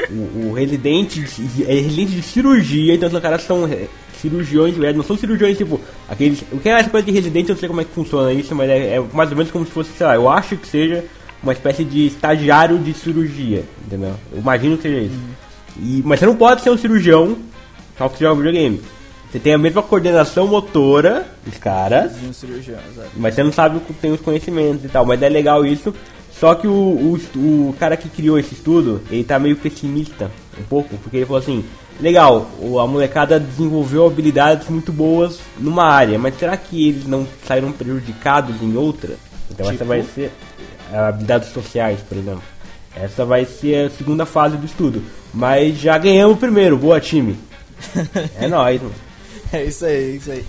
o, o residente de, é residente de cirurgia, então os caras são cirurgiões, não são cirurgiões tipo aqueles. O que é essa coisa de residente, eu não sei como é que funciona isso, mas é, é mais ou menos como se fosse, sei lá, eu acho que seja uma espécie de estagiário de cirurgia, entendeu? Eu imagino que seja isso. E, mas você não pode ser um cirurgião só que você joga videogame. Você tem a mesma coordenação motora dos caras, De um cirurgião, exato. mas você não sabe o que tem os conhecimentos e tal. Mas é legal isso. Só que o, o, o cara que criou esse estudo, ele tá meio pessimista um pouco, porque ele falou assim, legal, a molecada desenvolveu habilidades muito boas numa área, mas será que eles não saíram prejudicados em outra? Então essa Tipo? vai ser é, habilidades sociais, por exemplo. Essa vai ser a segunda fase do estudo. Mas já ganhamos o primeiro, boa time. [laughs] É nóis, mano. É isso aí, é isso aí.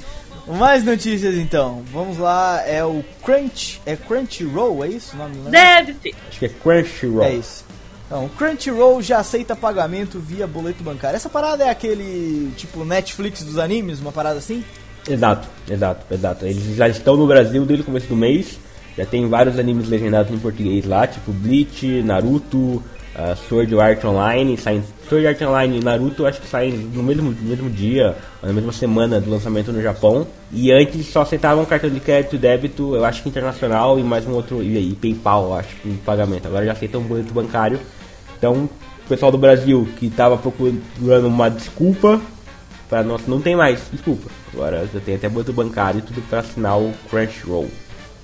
Mais notícias então. Vamos lá, é o Crunch. É Crunchyroll, é isso o nome? Não é? Deve ser. Acho que é Crunchyroll. É isso. Então, Crunchyroll já aceita pagamento via boleto bancário. Essa parada é aquele tipo Netflix dos animes, uma parada assim? Exato, exato, exato. Eles já estão no Brasil desde o começo do mês. Já tem vários animes legendados em português lá, tipo Bleach, Naruto, uh, Sword Art Online. Saem, Sword Art Online e Naruto acho que saem no mesmo, mesmo dia, na mesma semana do lançamento no Japão. E antes só aceitavam cartão de crédito débito, eu acho que internacional e mais um outro, e, e PayPal, acho, em pagamento. Agora já aceitam boleto bancário. Então, o pessoal do Brasil que estava procurando uma desculpa Pra nós não tem mais, desculpa. Agora já tem até boleto bancário e tudo pra assinar o Crunchyroll.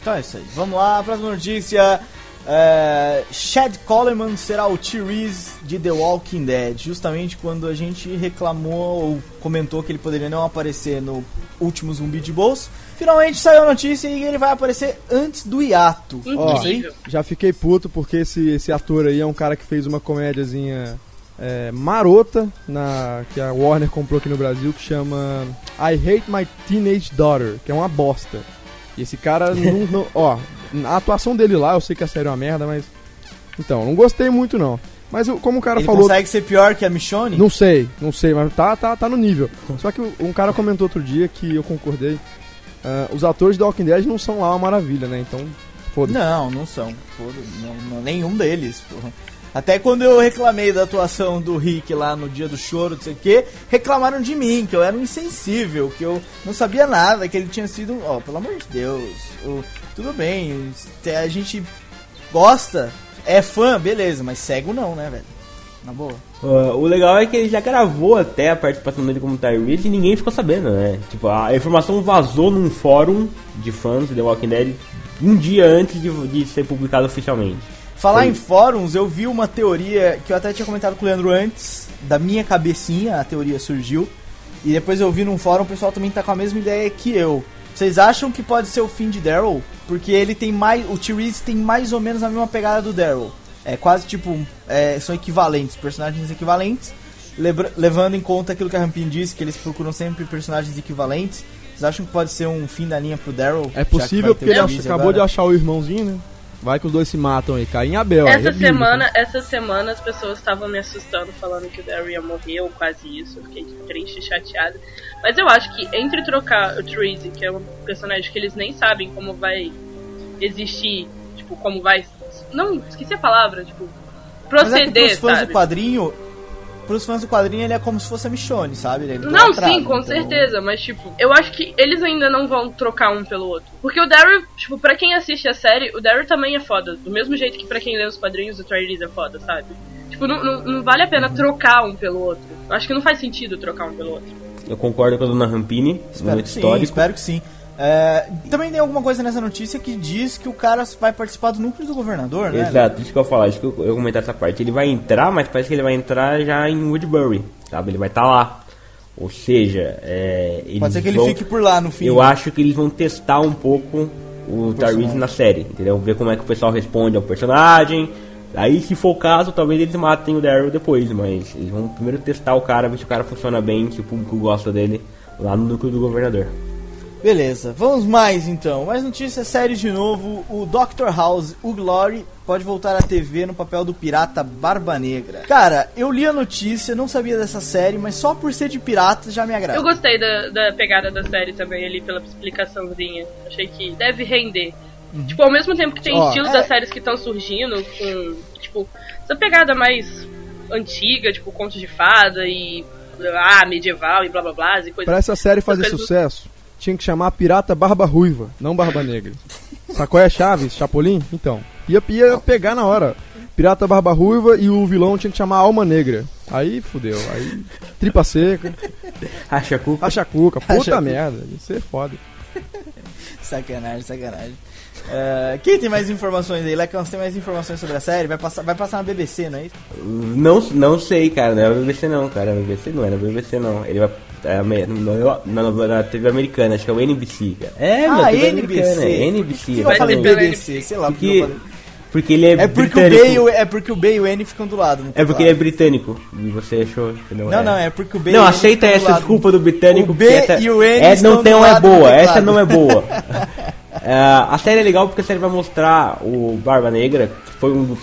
Então é isso aí. Vamos lá, próxima notícia. É, Chad Coleman será o T-Reese de The Walking Dead. Justamente quando a gente reclamou ou comentou que ele poderia não aparecer no último Zumbi de Bolso. Finalmente saiu a notícia e ele vai aparecer antes do hiato. Ó, já fiquei puto porque esse, esse ator aí é um cara que fez uma comédiazinha é, marota na, que a Warner comprou aqui no Brasil que chama I Hate My Teenage Daughter, que é uma bosta. E esse cara [laughs] não, não- Ó, a atuação dele lá, eu sei que a série é uma merda, mas. Então, não gostei muito não. Mas como o cara Ele falou. consegue ser pior que a Michonne? Não sei, não sei, mas tá, tá, tá no nível. Só que um cara comentou outro dia que eu concordei. ah, os atores do Walking Dead não são lá uma maravilha, né? Então, foda-se. Não, não são. Não, não- nenhum deles, porra. Até quando eu reclamei da atuação do Rick lá no dia do choro, não sei o que, reclamaram de mim, que eu era um insensível, que eu não sabia nada, que ele tinha sido. Ó, pelo amor de Deus. o- tudo bem, a gente gosta, é fã, beleza, mas cego não, né, velho? Na boa. Ah, o legal é que ele já gravou até a participação dele como Tyrese e ninguém ficou sabendo, né? Tipo, a informação vazou num fórum de fãs de The Walking Dead um dia antes de, de ser publicado oficialmente. Falar Foi. em fóruns, eu vi uma teoria que eu até tinha comentado com o Leandro antes, da minha cabecinha a teoria surgiu. E depois eu vi num fórum, o pessoal também tá com a mesma ideia que eu. Vocês acham que pode ser o fim de Daryl? Porque ele tem mais. O Tyrese tem mais ou menos a mesma pegada do Daryl. É quase tipo. é, são equivalentes, personagens equivalentes. Lebra- levando em conta aquilo que a Rampin disse, que eles procuram sempre personagens equivalentes. Vocês acham que pode ser um fim da linha pro Daryl? É possível porque ele acabou agora? de achar o irmãozinho, né? Vai que os dois se matam aí, Caim e Abel. aí é Essa semana, essa semana as pessoas estavam me assustando falando que o Daryl ia morrer ou quase isso. Eu fiquei triste e chateada. Mas eu acho que entre trocar o Treasy, que é um personagem que eles nem sabem como vai existir, tipo, como vai. Não, esqueci a palavra, tipo, Mas é que proceder, pros fãs sabe? do quadrinho, pros fãs do quadrinho ele é como se fosse a Michonne, sabe? Ele é Não, sim, com então- certeza, mas tipo, eu acho que eles ainda não vão trocar um pelo outro. Porque o Daryl, tipo, pra quem assiste a série, o Daryl também é foda. Do mesmo jeito que pra quem lê os quadrinhos, o Tyrese é foda, sabe? Tipo, não, não, não vale a pena trocar um pelo outro. Eu acho que não faz sentido trocar um pelo outro. Eu concordo com a dona Rampini, Espero que sim, espero que sim. É, também tem alguma coisa nessa notícia que diz que o cara vai participar do núcleo do governador, né? Exato, isso que eu falar, isso que eu, eu comentar essa parte. Ele vai entrar, mas parece que ele vai entrar já em Woodbury, sabe? Ele vai estar lá. Ou seja, é, Pode ser que ele vão- fique por lá no fim. Eu acho que eles vão testar um pouco o Tyrese na série, entendeu? Ver como é que o pessoal responde ao personagem. Aí, se for o caso, talvez eles matem o Daryl depois, mas eles vão primeiro testar o cara, ver se o cara funciona bem, se o público gosta dele, lá no núcleo do governador. Beleza, vamos mais então. Mais notícias sérias de novo. O Dr. House, o Glory, pode voltar à TV no papel do pirata Barba Negra. Cara, eu li a notícia, não sabia dessa série, mas só por ser de pirata já me agrada. Eu gostei da, da pegada da série também ali, pela explicaçãozinha. Achei que deve render. Tipo, ao mesmo tempo que tem Ó, estilos é- das séries que estão surgindo, com, tipo, essa pegada mais antiga, tipo, contos de fada e. Ah, medieval e blá blá blá e coisas Pra essa série fazer sucesso, tinha que chamar Pirata Barba Ruiva, não Barba Negra. Sacou é Chaves, Chapolin? Então, ia, ia pegar na hora. Pirata Barba Ruiva e o vilão tinha que chamar Alma Negra. Aí fudeu, aí tripa seca, Acha cuca? acha cuca, puta Acha merda, isso é foda. Sacanagem, sacanagem. É, quem tem mais informações aí? Lecão, você tem mais informações sobre a série? Vai passar, vai passar na BBC, não é isso? Não, não sei, cara, não é BBC não, cara, BBC não é na BBC não. Ele vai. É, na, TV americana, acho que é o NBC, cara. É, meu, ah, TV NBC. americana, é Por NBC. que eu Vai falei BBC? Sei lá, porque falei. porque ele é, É porque, o britânico. B e o, é porque o B e o N ficam do lado. Não, É porque ele é britânico. E você achou que não Não, é. não, é porque o B Não, e aceita do essa lado. desculpa do britânico. O B essa- e o N é, estão não, tem, do é lado do boa, essa não é boa. [laughs] É, a série é legal porque a série vai mostrar o Barba Negra, que foi um dos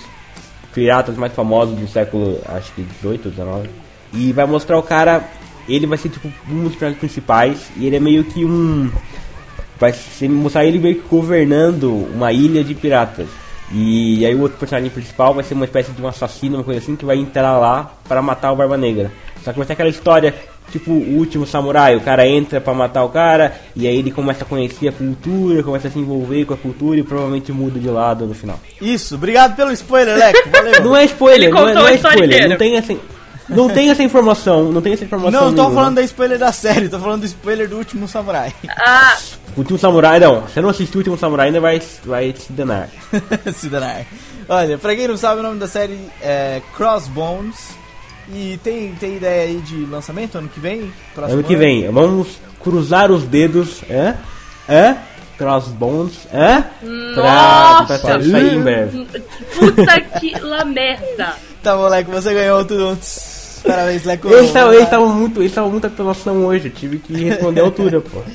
piratas mais famosos do século, acho que 18, 19. E vai mostrar o cara, ele vai ser tipo um dos personagens principais, e ele é meio que um. Vai ser, mostrar ele meio que governando uma ilha de piratas. E aí o outro personagem principal vai ser uma espécie de um assassino, uma coisa assim, que vai entrar lá para matar o Barba Negra. Só que vai ter aquela história, tipo o último samurai, o cara entra para matar o cara, e aí ele começa a conhecer a cultura, começa a se envolver com a cultura e provavelmente muda de lado no final. Isso, obrigado pelo spoiler, Leco. Valeu. Não é spoiler, Ele não é, contou não é spoiler, não tem essa, não tem essa informação, não tem essa informação. Não, tô nenhuma. falando da spoiler da série, tô falando do spoiler do último samurai. Ah, O último samurai, não, você não assistiu o último samurai ainda vai, vai se danar. [laughs] Cidanar. Olha, pra quem não sabe, o nome da série é Crossbones. E tem, tem ideia aí de lançamento ano que vem? Ano que vem, vamos cruzar os dedos, é? Hã? Crossbones? Hã? Pra, pra sair em breve. Puta que la merda. Tá, moleque, você ganhou tudo. Parabéns, Leco. Eles estavam eles estavam muito, eles estavam muito apelação hoje, eu tive que responder a altura, pô. [laughs]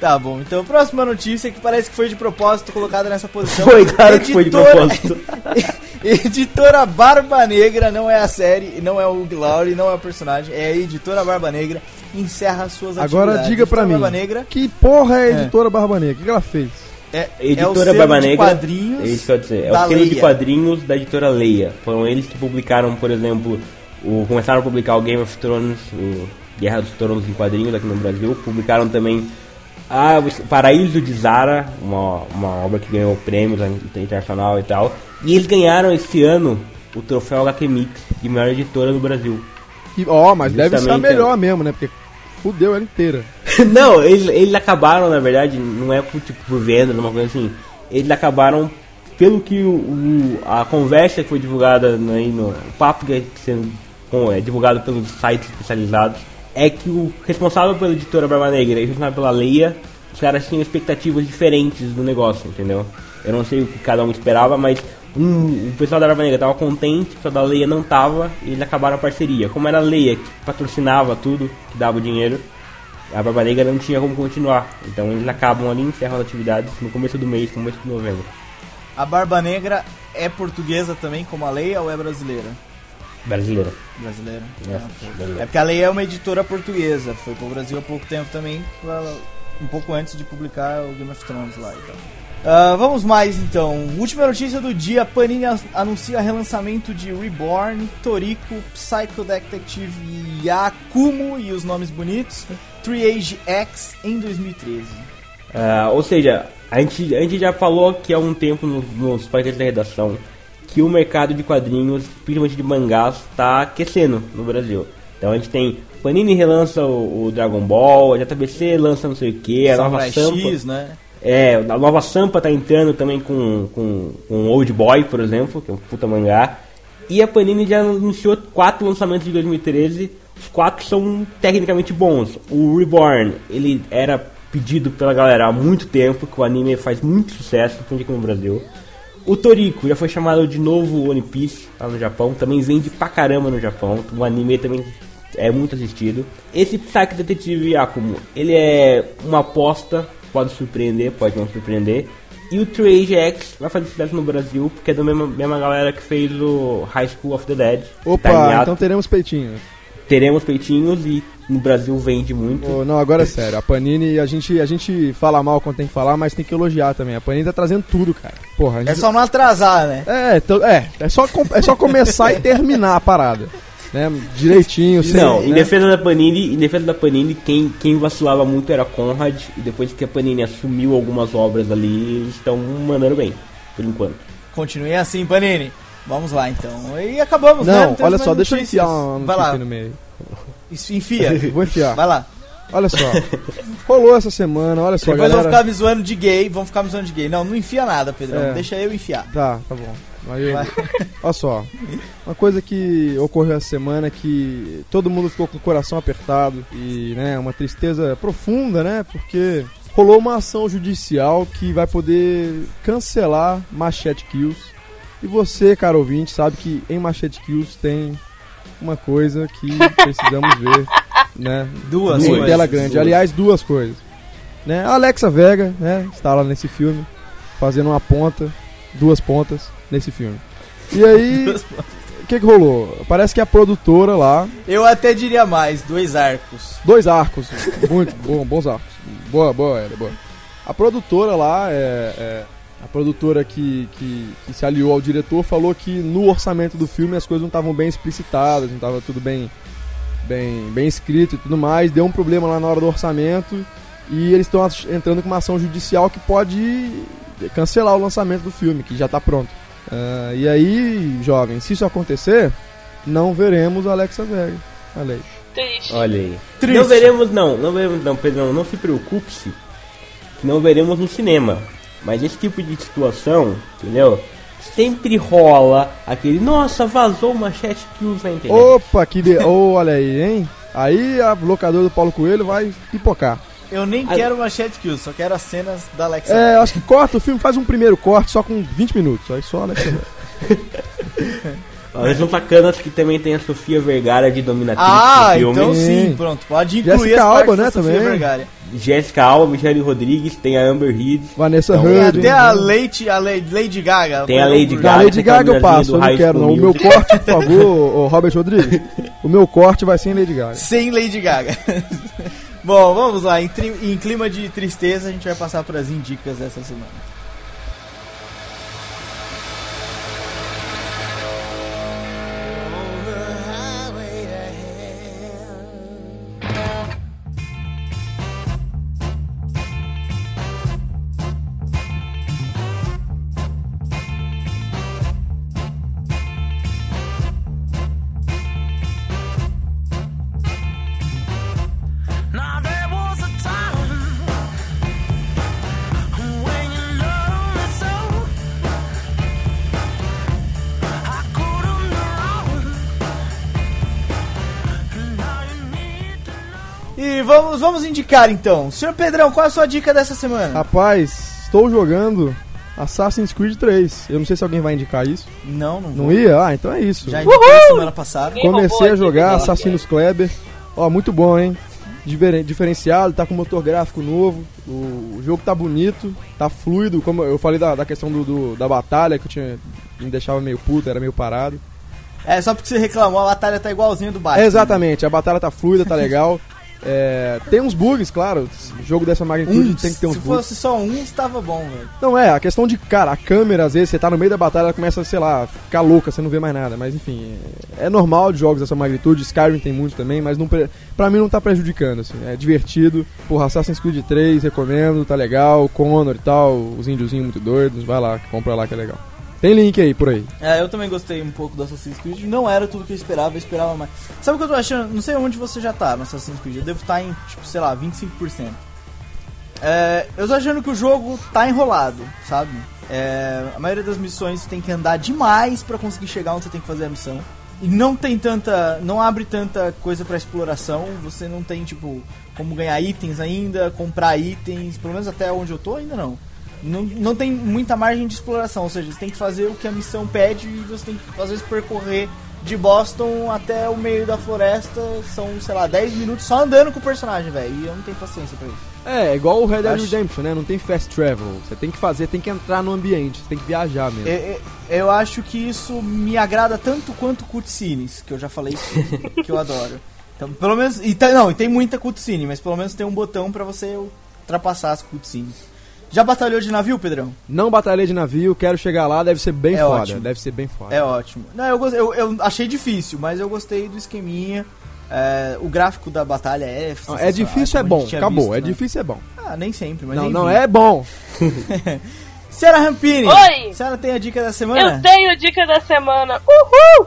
Tá bom, então próxima notícia que parece que foi de propósito colocada nessa posição. Foi, claro que foi de Editora- propósito. [laughs] editora Barba Negra, não é a série, não é o Glauri, não é o personagem, é a editora Barba Negra, encerra suas Agora atividades. diga pra Editora mim, Barba Negra que porra é a É. editora Barba Negra? O que ela fez? é, é o Editora selo Barba de Negra. quadrinhos. É isso que eu ia dizer. É o selo de Leia. quadrinhos da editora Leia. Foram eles que publicaram, por exemplo, o, começaram a publicar o Game of Thrones, o Guerra dos Tronos em quadrinhos aqui no Brasil. Publicaram também a, o Paraíso de Zara, uma, uma obra que ganhou prêmios internacional e tal. E eles ganharam esse ano o troféu HQ Mix de melhor editora do Brasil. Ó, mas deve ser a Justamente, melhor mesmo, né? Porque fudeu ela inteira. [laughs] não, eles, eles acabaram, na verdade, não é por, tipo, por venda, uma coisa assim. Eles acabaram, pelo que o, o- a conversa que foi divulgada aí no. O papo que é sendo com- é divulgado pelos sites especializados, é que o responsável pela editora Barba Negra e responsável pela Leia, os caras tinham expectativas diferentes do negócio, entendeu? Eu não sei o que cada um esperava, mas um, o pessoal da Barba Negra estava contente, o pessoal da Leia não tava, e eles acabaram a parceria. Como era a Leia que patrocinava tudo, que dava o dinheiro, a Barba Negra não tinha como continuar. Então eles acabam ali, encerram as atividades no começo do mês, começo de novembro. A Barba Negra é portuguesa também, como a Leia, ou é brasileira? Brasileira. Brasileira. É, Ah, É porque a Leia é uma editora portuguesa, foi pro Brasil há pouco tempo também, um pouco antes de publicar o Game of Thrones lá e tal. Ah, vamos mais então. Última notícia do dia: Panini anuncia relançamento de Reborn, Toriko, Psycho Detective Yakumo e os nomes bonitos, Three Age X em 2013. Ah, ou seja, a gente, a gente já falou que há um tempo no- nos podcasts da redação que o mercado de quadrinhos, principalmente de mangás, está aquecendo no Brasil. Então a gente tem Panini relança o, o Dragon Ball, a JBC lança não sei o que, a nova Samurai Sampa. X, né? É, a nova Sampa tá entrando também com, com, com Old Boy, por exemplo, que é um puta mangá. E a Panini já anunciou quatro lançamentos de 2013. Os quatro são tecnicamente bons. O Reborn, ele era pedido pela galera há muito tempo, que o anime faz muito sucesso, principalmente aqui no Brasil. O Toriko já foi chamado de novo One Piece lá no Japão, também vende pra caramba no Japão. O anime também é muito assistido. Esse Psycho Detective Yakumo, ele é uma aposta, pode surpreender, pode não surpreender. E o Trade X vai fazer sucesso no Brasil, porque é da mesma, mesma galera que fez o High School of the Dead. Opa, tá então teremos peitinhos. Teremos peitinhos e no Brasil vende muito. Ô, não, agora é sério. A Panini, a gente, a gente fala mal quando tem que falar, mas tem que elogiar também. A Panini tá trazendo tudo, cara. Porra, a gente... É só não atrasar, né? É, é, é só, com- é só começar e terminar a parada. Né? Direitinho, sem, Não, em né? defesa da Panini, em defesa da Panini, quem, quem vacilava muito era a Conrad, e depois que a Panini assumiu algumas obras ali, eles estão mandando bem, por enquanto. Continue assim, Panini. Vamos lá então. E acabamos, né? Não, olha só, deixa eu enfiar uma Vai notícia lá, no meio. Isso, enfia. [laughs] Vou enfiar. Vai lá. Olha só. Rolou essa semana, olha só, Depois vão galera. ficar me zoando de gay, vão ficar me zoando de gay. Não, não enfia nada, Pedrão. É. Deixa eu enfiar. Tá, tá bom. Aí Vai. [laughs] Olha só, uma coisa que ocorreu essa semana é que todo mundo ficou com o coração apertado e, né, uma tristeza profunda, né, porque rolou uma ação judicial que vai poder cancelar Machete Kills. E você, caro ouvinte, sabe que em Machete Kills tem uma coisa que precisamos ver, né, Duas coisas. tela grande. duas. Aliás, duas coisas. Né? A Alexa Vega, né, está lá nesse filme, fazendo uma ponta, duas pontas nesse filme. E aí, [laughs] o que que rolou? Parece que a produtora lá, Eu até diria mais, dois arcos. dois arcos, muito bom, bons arcos. Boa, boa, Eda, boa. A produtora lá, é, é, a produtora que, que, que se aliou ao diretor, falou que no orçamento do filme as coisas não estavam bem explicitadas, não estava tudo bem, bem, bem escrito e tudo mais. Deu um problema lá na hora do orçamento e eles estão entrando com uma ação judicial que pode cancelar o lançamento do filme, que já está pronto. Ah, e aí, jovem, se isso acontecer, não veremos Alexa Vega. Olha aí. Triste. Olha aí. Triste. Não veremos não, não veremos não, Pedrão, não se preocupe-se, que não veremos no cinema. Mas esse tipo de situação, entendeu? Sempre rola aquele, nossa, vazou uma chat kills na internet. Opa, que de... oh, olha aí, hein? Aí a locadora do Paulo Coelho vai pipocar. Eu nem Ah, quero Machete Kills, só quero as cenas da Alexa. É, acho que corta o filme, faz um primeiro corte só com 20 minutos. Aí só Alexa. [laughs] Eles são sacanas que também tem a Sofia Vergara de Dominatrix Ah, no filme. então sim, pronto. Pode incluir Jessica Alba, né, Sofia também. Vergara. Jéssica Alba, Michelle Rodrigues, tem a Amber Heard. Vanessa Então, Tem Hudgens. até a Lady, a Lady, Gaga. Tem a Lady Gaga. Lady tem Gaga eu passo, eu não quero não. O meu corte, por favor, Robert Rodrigues. O meu corte vai ser em Lady Gaga. Sem Lady Gaga. [laughs] Bom, vamos lá. Em, em clima de tristeza, a gente vai passar para as indicas dessa semana. Indicar então. Senhor Pedrão, qual é a sua dica dessa semana? Rapaz, estou jogando Assassin's Creed 3. Eu não sei se alguém vai indicar isso. Não, não Não vou. ia? Ah, então é isso. Já indiquei semana passada. Comecei a jogar dela? Assassinos Kleber. Ó, muito bom, hein? Diferenciado, tá com motor gráfico novo. O, o jogo tá bonito, tá fluido. Como eu falei da, da questão do, do- da batalha, que eu tinha, me deixava meio puto, era meio parado. É, só porque você reclamou, a batalha tá igualzinha do Batman. É, exatamente, a batalha tá fluida, tá legal. [laughs] É, tem uns bugs, claro. Jogo dessa magnitude Um, tem que ter uns se bugs. fosse só um, estava bom, velho. Não é, a questão de, cara, a câmera, às vezes, você tá no meio da batalha, ela começa, sei lá, ficar louca, você não vê mais nada. Mas enfim, é, é normal de jogos dessa magnitude, Skyrim tem muito também, mas não, pre- pra mim não tá prejudicando, assim. É divertido. Porra, Assassin's Creed 3, recomendo, tá legal. Connor e tal, os índiozinhos muito doidos, vai lá, compra lá que é legal. Tem link aí, por aí. É, eu também gostei um pouco do Assassin's Creed. Não era tudo que eu esperava, eu esperava mais. Sabe o que eu tô achando? Não sei onde você já tá no Assassin's Creed. Eu devo estar em, tipo, sei lá, 25%. É, eu tô achando que o jogo tá enrolado, sabe? É, a maioria das missões tem que andar demais pra conseguir chegar onde você tem que fazer a missão. E não tem tanta. Não abre tanta coisa pra exploração. Você não tem, tipo, como ganhar itens ainda, comprar itens. Pelo menos até onde eu tô, ainda não. Não, não tem muita margem de exploração. Ou seja, você tem que fazer o que a missão pede e você tem que, às vezes, percorrer de Boston até o meio da floresta. São, sei lá, 10 minutos só andando com o personagem, velho. E eu não tenho paciência pra isso. É, igual o Red Dead Redemption, né? Não tem fast travel. Você tem que fazer, tem que entrar no ambiente, você tem que viajar mesmo. Eu, eu- eu acho que isso me agrada tanto quanto cutscenes, que eu já falei que, [laughs] que eu adoro. Então, pelo menos. E tá- não, e tem muita cutscene, mas pelo menos tem um botão pra você ultrapassar as cutscenes. Já batalhou de navio, Pedrão? Não batalhei de navio, quero chegar lá, deve ser bem É foda. ótimo. Deve ser bem foda. É ótimo. Não, eu, eu, eu achei difícil, mas eu gostei do esqueminha. É, o gráfico da batalha é. Não, é difícil, é a bom. Acabou. visto, é né? difícil, é bom. Ah, nem sempre, mas não, nem não vi. é bom. [laughs] Senhora Rampini! Oi! A senhora tem a dica da semana? Eu tenho dica da semana. Uhul!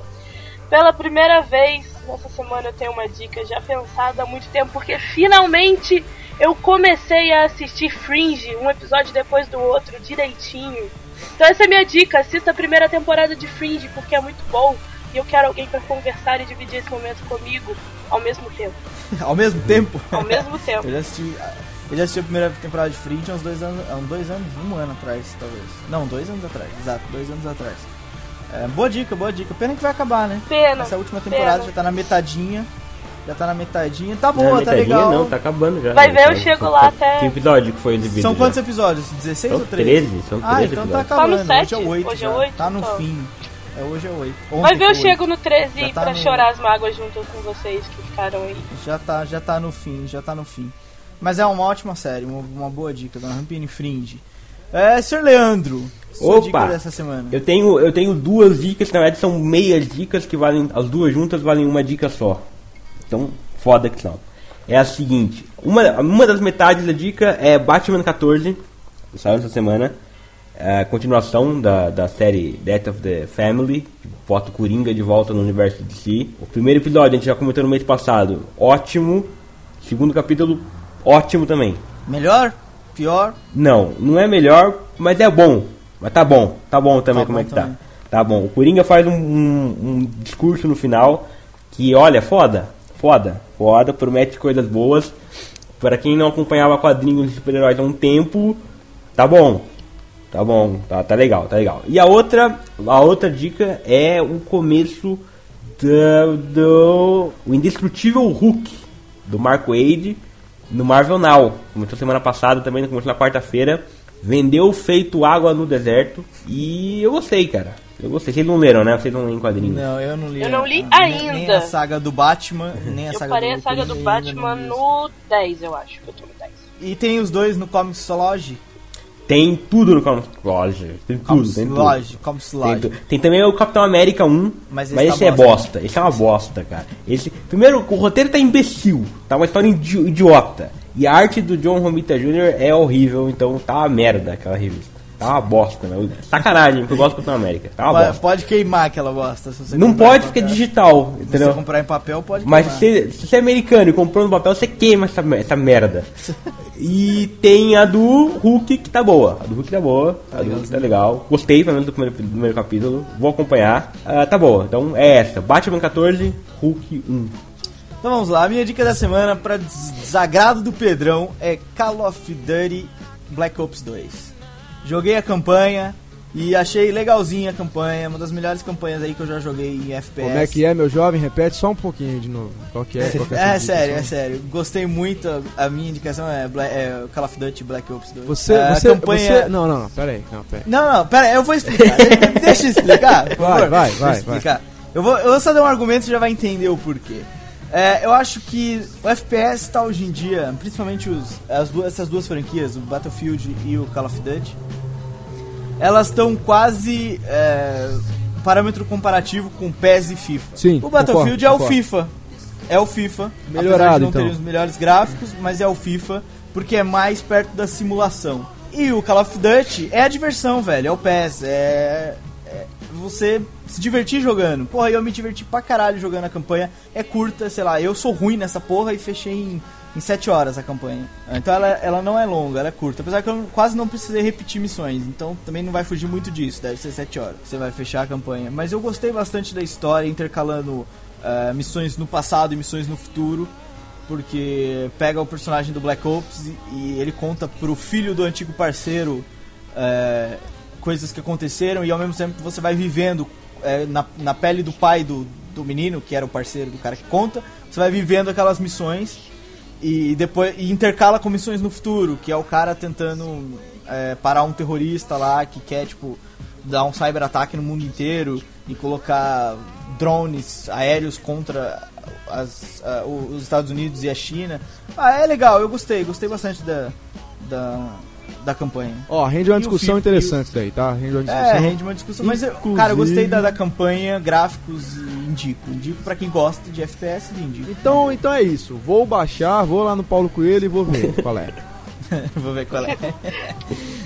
Pela primeira vez nessa semana eu tenho uma dica já pensada há muito tempo, porque finalmente eu comecei a assistir Fringe, um episódio depois do outro, direitinho. Então essa é a minha dica, assista a primeira temporada de Fringe, porque é muito bom. E eu quero alguém pra conversar e dividir esse momento comigo ao mesmo tempo. [laughs] Ao mesmo tempo? Ao mesmo [laughs] tempo. Eu já assisti. Eu já assisti a primeira temporada de Fringe há uns dois anos. Há uns dois anos? Um ano atrás, talvez. Não, dois anos atrás, exato, dois anos atrás. É, boa dica, boa dica. Pena que vai acabar, né? Pena. Essa última temporada pena. já tá na metadinha. Já tá na metadinha. Tá Não, boa, tá metadinha legal. Não, tá acabando já. Vai ver, eu São- chego lá até- Que episódio que foi exibido? São já? quantos episódios? 16 São ou 13? 13, são 13 Ah, então tá episódios. Só no acabando. Hoje é sete? 8. Hoje é já. oito? Tá no Então. fim. É hoje é 8. Vai ver, eu chego no 13 Já tá pra no- chorar as mágoas junto com vocês que ficaram aí. Já tá, já tá no fim, já tá no fim. Mas é uma ótima série, uma, uma boa dica, Dona Rampini Fringe. É, Sr. Leandro, sua Opa! dica dessa semana. Eu tenho, eu tenho duas dicas, na verdade são meias dicas que valem. As duas juntas valem uma dica só. Então, foda que são. É a seguinte: uma, uma das metades da dica é Batman 14, que saiu essa semana. É a continuação da, da série Death of the Family, que bota o Coringa de volta no universo de si. O primeiro episódio a gente já comentou no mês passado, ótimo. Segundo capítulo, ótimo também. Melhor? Pior? Não, não é melhor, mas é bom. Mas tá bom, tá bom também Tá como bom é que também. tá. Tá bom. O Coringa faz um, um- um discurso no final que, olha, foda, foda, foda, promete coisas boas. Pra quem não acompanhava quadrinhos de super-heróis há um tempo, tá bom. Tá bom, tá, tá legal, tá legal. E a outra, a outra dica é o começo do, do o indestrutível Hulk do Marco Wade no Marvel Now. Começou semana passada também, começou na quarta-feira. Vendeu feito água no deserto e eu gostei, cara. Eu gostei. Vocês não leram, né? Vocês não leem quadrinhos. Não, eu não li. Eu não li a- nem- Nem ainda. a saga do Batman, nem a Eu saga parei do a saga do Batman ainda no 10, eu acho. Eu tô no 10. isso. E tem os dois no Comixology. Tem tudo no Comic Lodge. Tem tudo, tem tudo. Comixology, Tem, Comixology. tu- tem também o Capitão América 1, Mas mas, esse esse, tá é bosta. bosta. Esse é uma bosta, cara. Esse, primeiro, o roteiro tá imbecil. Tá uma história idi- idiota. E a arte do John Romita Jr. é horrível, então tá uma merda aquela revista. Tá uma bosta, né? Sacanagem, porque eu gosto do Capitão América. Tá uma Pode, bosta. pode queimar aquela bosta. se Não pode é papel. digital, Se entendeu? você comprar em papel, pode Mas queimar. se, se você é americano e comprou no papel, você queima essa, essa merda. E tem a do Hulk que tá boa. A do Hulk tá boa. A do Hulk tá legal. Gostei, pelo menos, do primeiro, do primeiro capítulo. Vou acompanhar. Ah, tá boa. Então é essa. Batman 14, Hulk 1. Então vamos lá, a minha dica da semana para desagrado do Pedrão é Call of Duty Black Ops 2. Joguei a campanha e achei legalzinha a campanha, uma das melhores campanhas aí que eu já joguei em FPS. Como é que é, meu jovem? Repete só um pouquinho de novo. Qual que é? Qual que sua É sério, é sério. Gostei muito. A minha indicação é, Bla- é Call of Duty Black Ops 2. Você, É, a você, campanha... você... Não, não, não, pera aí. Não, pera aí. Não, não, pera aí, eu vou explicar. Deixa eu explicar, por Vai, favor. vai, vai, explicar. Eu vou, eu vou só dar um argumento e você já vai entender o porquê. É, eu acho que o FPS tá hoje em dia, principalmente os, as duas, essas duas franquias, o Battlefield e o Call of Duty, elas estão quase é, parâmetro comparativo com PES e FIFA. Sim, o Battlefield concordo, é o concordo. FIFA. É o FIFA. Melhorado, de não então. ter os melhores gráficos, mas é o FIFA, porque é mais perto da simulação. E o Call of Duty é a diversão, velho. É o PES. É, é você se divertir jogando. Porra, eu me diverti pra caralho jogando a campanha. É curta, sei lá. Eu sou ruim nessa porra e fechei em, em 7 horas a campanha. Então ela, ela não é longa, ela é curta. Apesar que eu quase não precisei repetir missões. Então também não vai fugir muito disso. Deve ser 7 horas. Você vai fechar a campanha. Mas eu gostei bastante da história, intercalando eh, missões no passado e missões no futuro porque pega o personagem do Black Ops e, e ele conta pro filho do antigo parceiro é, coisas que aconteceram e ao mesmo tempo você vai vivendo é, na, na pele do pai do, do menino, que era o parceiro do cara que conta, você vai vivendo aquelas missões e depois e intercala com missões no futuro, que é o cara tentando é, parar um terrorista lá que quer tipo dar um cyber-ataque no mundo inteiro e colocar drones aéreos contra as, o- os Estados Unidos e a China. Ah, é legal, eu gostei, gostei bastante da, da, da campanha. Ó, rende uma E o discussão interessante isso daí, tá? Rende uma discussão. É, rende uma discussão, mas eu, Inclusive- cara, eu gostei da, da campanha, gráficos e indico. Indico pra quem gosta de FPS e indico. Então, então é isso. Vou baixar, vou lá no Paulo Coelho e vou ver qual é. [laughs] Vou ver qual é.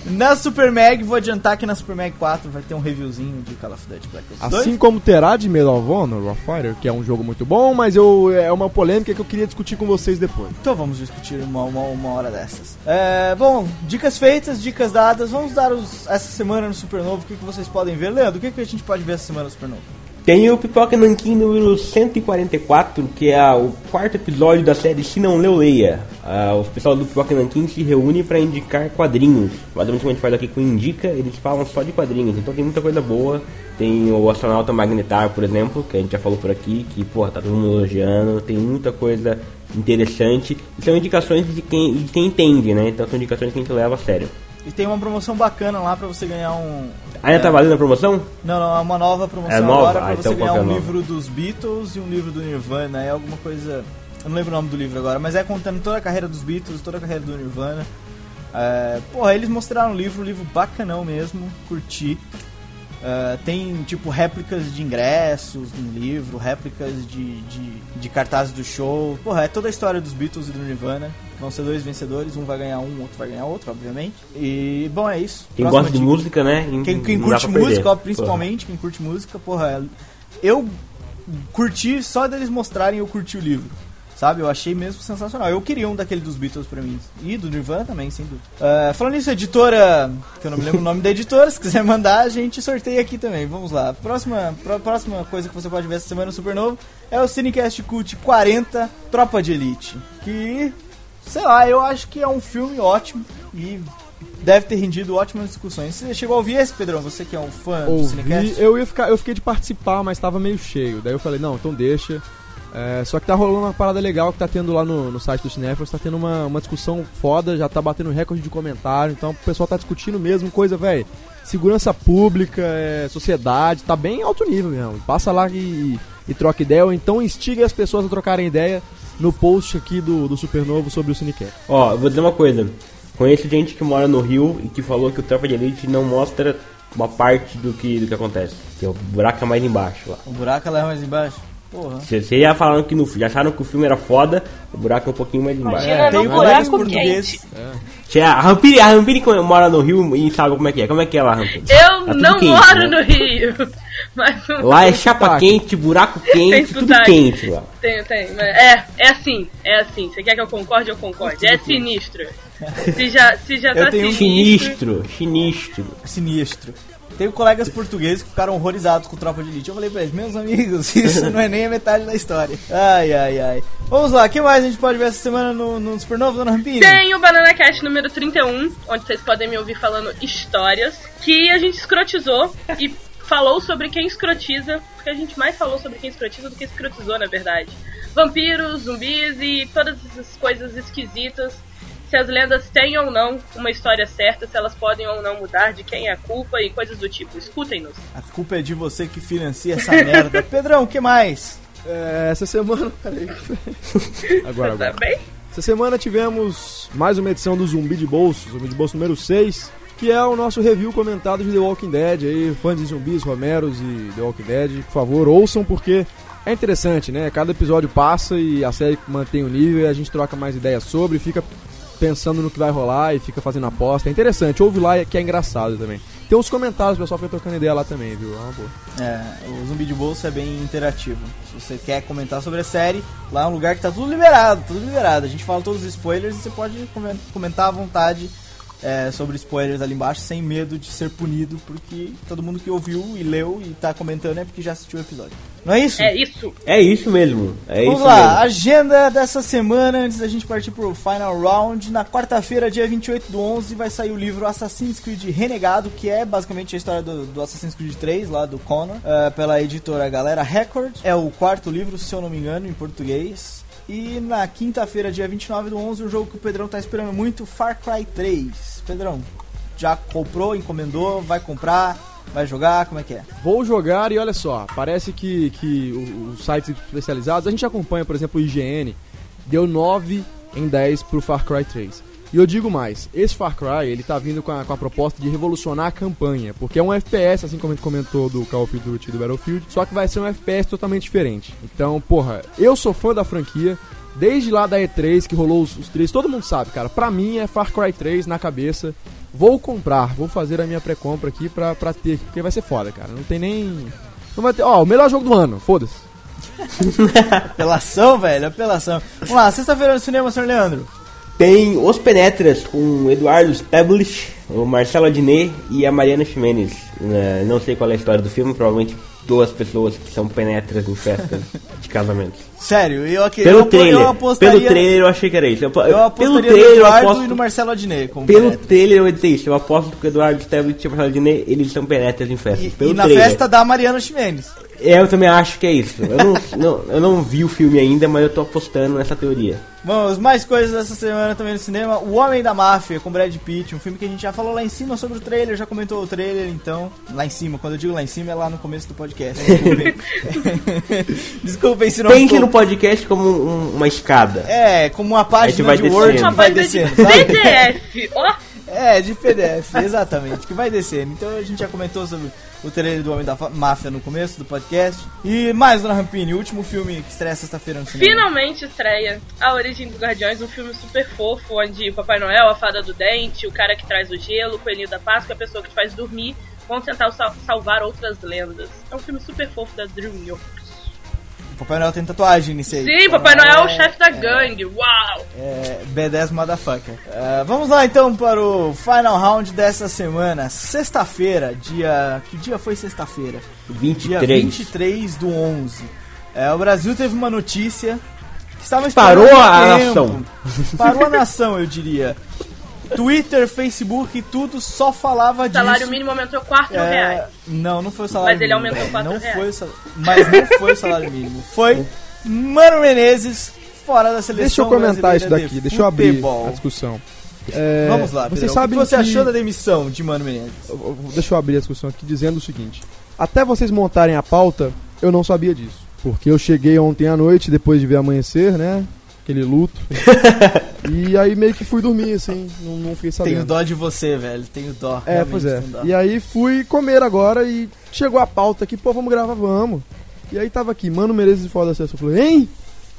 na Super Mag, vou adiantar que na Super Mag 4 vai ter um reviewzinho de Call of Duty Black Ops 2. Assim como terá de Medal of Honor, Raw Fighter, que é um jogo muito bom, mas eu, é uma polêmica que eu queria discutir com vocês depois. Então vamos discutir uma, uma, uma hora dessas. É, bom, dicas feitas, dicas dadas. Vamos dar os, essa semana no Supernovo. O que, que vocês podem ver? Leandro, o que, que a gente pode ver essa semana no Supernovo? Tem o Pipoca Nankin número 144, que é o quarto episódio da série Se Não Leu, Leia. Ah, o pessoal do Pipoca Nankin se reúne para indicar quadrinhos. Basicamente, como a gente faz aqui com Indica, eles falam só de quadrinhos. Então tem muita coisa boa. Tem o Astronauta Magnetar, por exemplo, que a gente já falou por aqui, que, porra, tá todo mundo elogiando. Tem muita coisa interessante. E são indicações de quem, de quem entende, né? Então são indicações que a gente leva a sério. E tem uma promoção bacana lá pra você ganhar um. Ainda é, tá valendo a promoção? Não, não, é uma nova promoção É nova? agora pra Ah, você então ganhar é um nova? livro dos Beatles e um livro do Nirvana. É alguma coisa. Eu não lembro o nome do livro agora, mas é contando toda a carreira dos Beatles, toda a carreira do Nirvana. É, porra, eles mostraram o livro, um livro bacanão mesmo, curti. É, tem tipo réplicas de ingressos no livro, réplicas de, de, de cartazes do show. Porra, é toda a história dos Beatles e do Nirvana. Vão ser dois vencedores, um vai ganhar um, outro vai ganhar outro, obviamente. E bom, é isso. Quem gosta de música, né? Quem, quem curte música, ó, principalmente, quem curte música, porra, é- eu curti só deles mostrarem eu curti o livro. Sabe, eu achei mesmo sensacional. Eu queria um daquele dos Beatles pra mim. E do Nirvana também, sem dúvida. Ah, falando nisso, editora, que eu não me lembro o nome da editora, se quiser mandar, a gente sorteia aqui também. Vamos lá. Próxima, pró- próxima coisa que você pode ver essa semana no Supernovo é o Cinecast Cult 40 Tropa de Elite. Que sei lá, eu acho que é um filme ótimo e deve ter rendido ótimas discussões. Você chegou a ouvir esse, Pedrão? Você que é um fã do Ouvi, Cinecast? eu ia ficar, eu fiquei de participar, mas tava meio cheio. Daí eu falei, não, então deixa. É, só que tá rolando uma parada legal que tá tendo lá no, no site do Cinéfilos, tá tendo uma, uma discussão foda, já tá batendo recorde de comentário, então o pessoal tá discutindo mesmo coisa, velho. Segurança pública, é, sociedade, tá bem alto nível mesmo. Passa lá e, e troca ideia, ou então instiga as pessoas a trocarem ideia no post aqui do, do Supernovo sobre o Cinecast. Ó, eu vou dizer uma coisa. Conheço gente que mora no Rio e que falou que o Tropa de Elite não mostra uma parte do que, do que acontece. Que o buraco é mais embaixo lá. O buraco lá é mais embaixo. Porra. Vocês já falaram que no, já acharam que o filme era foda, o buraco é um pouquinho mais embaixo. Imagina tem colegas buraco portugueses. quente. Tia, A Rampiri, a Rampiri que mora no Rio e sabe como é que é. Como é que é lá, Rampiri? Eu Tá não quente, moro né? no Rio. [laughs] Mas Lá é chapa quente, buraco Tem quente, tudo quente lá. Tem, tem. É, é assim, é assim. Você quer que eu concorde, eu concorde. É sinistro. [laughs] Se já, se já Eu tá tenho um sinistro. Sinistro, sinistro. Tenho colegas portugueses que ficaram horrorizados com Tropa de Elite. Eu falei pra eles, meus amigos, [laughs] isso não é nem a metade da história. Ai, ai, ai. Vamos lá, o que mais a gente pode ver essa semana no, no Supernovo, Dona Rampini? Tem o Banana Cast número 31, onde vocês podem me ouvir falando histórias, que a gente escrotizou [laughs] e falou sobre quem escrotiza, porque a gente mais falou sobre quem escrotiza do que escrotizou, na verdade. Vampiros, zumbis e todas essas coisas esquisitas. Se as lendas têm ou não uma história certa, se elas podem ou não mudar, de quem é a culpa e coisas do tipo. Escutem-nos. A culpa é de você que financia essa merda. [laughs] Pedrão, o que mais? É, essa semana. Peraí. [laughs] Agora, Tá agora. bem? Essa semana tivemos mais uma edição do Zumbi de Bolso, Zumbi de Bolso número 6, que é o nosso review comentado de The Walking Dead. Aí, fãs de zumbis, Romeros e The Walking Dead, por favor, ouçam porque é interessante, né? Cada episódio passa e a série mantém o nível e a gente troca mais ideias sobre, fica pensando no que vai rolar e fica fazendo aposta. É interessante, ouve lá que é engraçado também. Tem uns comentários, o pessoal fica trocando ideia lá também, viu? É uma boa. É, o Zumbi de Bolso é bem interativo. Se você quer comentar sobre a série, lá é um lugar que tá tudo liberado, tudo liberado. A gente fala todos os spoilers e você pode comen- comentar à vontade é, sobre spoilers ali embaixo, sem medo de ser punido, porque todo mundo que ouviu e leu e tá comentando é porque já assistiu o episódio. Não é isso? É isso. É isso mesmo. É Vamos isso lá, mesmo. agenda dessa semana, antes da gente partir pro final round. Na quarta-feira, dia 28 do 11, vai sair o livro Assassin's Creed Renegado, que é basicamente a história do, do Assassin's Creed 3, lá do Connor, eh, pela editora Galera Record. É o quarto livro, se eu não me engano, em português. E na quinta-feira, dia 29 do 11, o jogo que o Pedrão tá esperando muito, Far Cry 3. Pedrão, já comprou, encomendou, vai comprar, vai jogar, como é que é? Vou jogar e olha só, parece que, que os sites especializados, a gente acompanha, por exemplo, o IGN, deu 9 em 10 pro Far Cry 3. E eu digo mais, esse Far Cry, ele tá vindo com a, com a proposta de revolucionar a campanha, porque é um FPS, assim como a gente comentou do Call of Duty e do Battlefield, só que vai ser um FPS totalmente diferente. Então, porra, eu sou fã da franquia, desde lá da E3 que rolou os, os três, todo mundo sabe, cara, pra mim é Far Cry 3 na cabeça. Vou comprar, vou fazer a minha pré-compra aqui pra, pra ter, porque vai ser foda, cara. Não tem nem. Não vai ter. Ó, o melhor jogo do ano, foda-se. [laughs] Apelação, velho, apelação. Vamos lá, sexta-feira no cinema, senhor Leandro. Tem Os Penetras com Eduardo Stablish, o Marcelo Adnet e a Mariana Ximenes. Né, Não sei qual é a história do filme, provavelmente duas pessoas que são penetras em festas [laughs] de casamento. Sério, eu, aqui, Pelo eu, trailer, eu apostaria, pelo trailer eu achei que era isso. Eu, eu pelo apostaria trailer no eu Eduardo aposto, e no Marcelo Adnet pelo penetra. trailer eu dizer isso. Eu aposto que o Eduardo Stablish e o Marcelo Adnet, eles são penetras em festas. E, pelo e na trailer. festa da Mariana Ximenes. É, eu também acho que é isso. Eu não, [laughs] não- eu não vi o filme ainda, mas eu tô apostando nessa teoria. Vamos, mais coisas dessa semana também no cinema. O Homem da Máfia, com Brad Pitt, um filme que a gente já falou lá em cima sobre o trailer, já comentou o trailer, então. Lá em cima, quando eu digo lá em cima, é lá no começo do podcast. Desculpem. [laughs] Desculpem se não Pense ficou- no podcast como um- uma escada. É, como uma página vai de descendo. Word Uma que vai página descendo, de [laughs] sabe? PDF. Ó, É, de PDF, exatamente, que vai descendo. Então a gente já comentou sobre o trailer do Homem da Máfia no começo do podcast. E mais, Dona Rampini, o último filme que estreia sexta-feira no cinema. finalmente estreia A Origem dos Guardiões, um filme super fofo, onde o Papai Noel, a Fada do Dente, o cara que traz o gelo, o Coelhinho da Páscoa, a pessoa que te faz dormir, vão tentar sal- salvar outras lendas. É um filme super fofo da DreamWorks. O Papai Noel tem tatuagem nesse aí. Sim, Papai Noel é o É, chefe da gangue, uau! É, B10 Motherfucker. É, vamos lá então para o final round dessa semana. Sexta-feira, dia. Que dia foi sexta-feira? Dia 23. 23 do 11. É, o Brasil teve uma notícia que estavam Parou a tempo. nação. Parou a nação, eu diria. [laughs] Twitter, Facebook, tudo só falava O salário disso. mínimo aumentou 4 É, reais. não, não foi o salário Mas ele mínimo. aumentou quatro não reais. foi o sal- Mas não foi o salário mínimo. Foi Mano Menezes fora da seleção Deixa eu comentar isso daqui, de deixa eu abrir a discussão. É, Vamos lá, vocês Pedrão. sabem o que você que- achou da demissão de Mano Menezes? Deixa eu abrir a discussão aqui dizendo o seguinte. Até vocês montarem a pauta, eu não sabia disso. Porque eu cheguei ontem à noite, depois de ver amanhecer, né? Aquele luto. [laughs] e aí meio que fui dormir, assim, não, não fiquei sabendo. Tenho dó de você, velho. Tenho dó. É, pois é. E aí fui comer agora e chegou a pauta aqui, pô, vamos gravar, vamos. E aí tava aqui, Mano Menezes de fora da seleção. Eu falei, hein?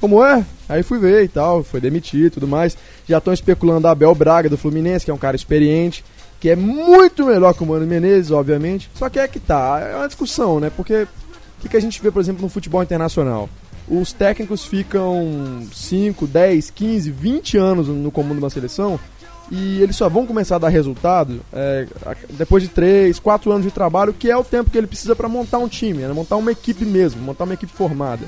Como é? Aí fui ver e tal, foi demitido e tudo mais. Já estão especulando a Abel Braga do Fluminense, que é um cara experiente, que é muito melhor que o Mano Menezes, obviamente. Só que é que tá, é uma discussão, né? Porque o que, que a gente vê, por exemplo, no futebol internacional? Os técnicos ficam 5, 10, 15, 20 anos no comando de uma seleção e eles só vão começar a dar resultado é, depois de 3, 4 anos de trabalho, que é o tempo que ele precisa para montar um time, né? montar uma equipe mesmo, montar uma equipe formada.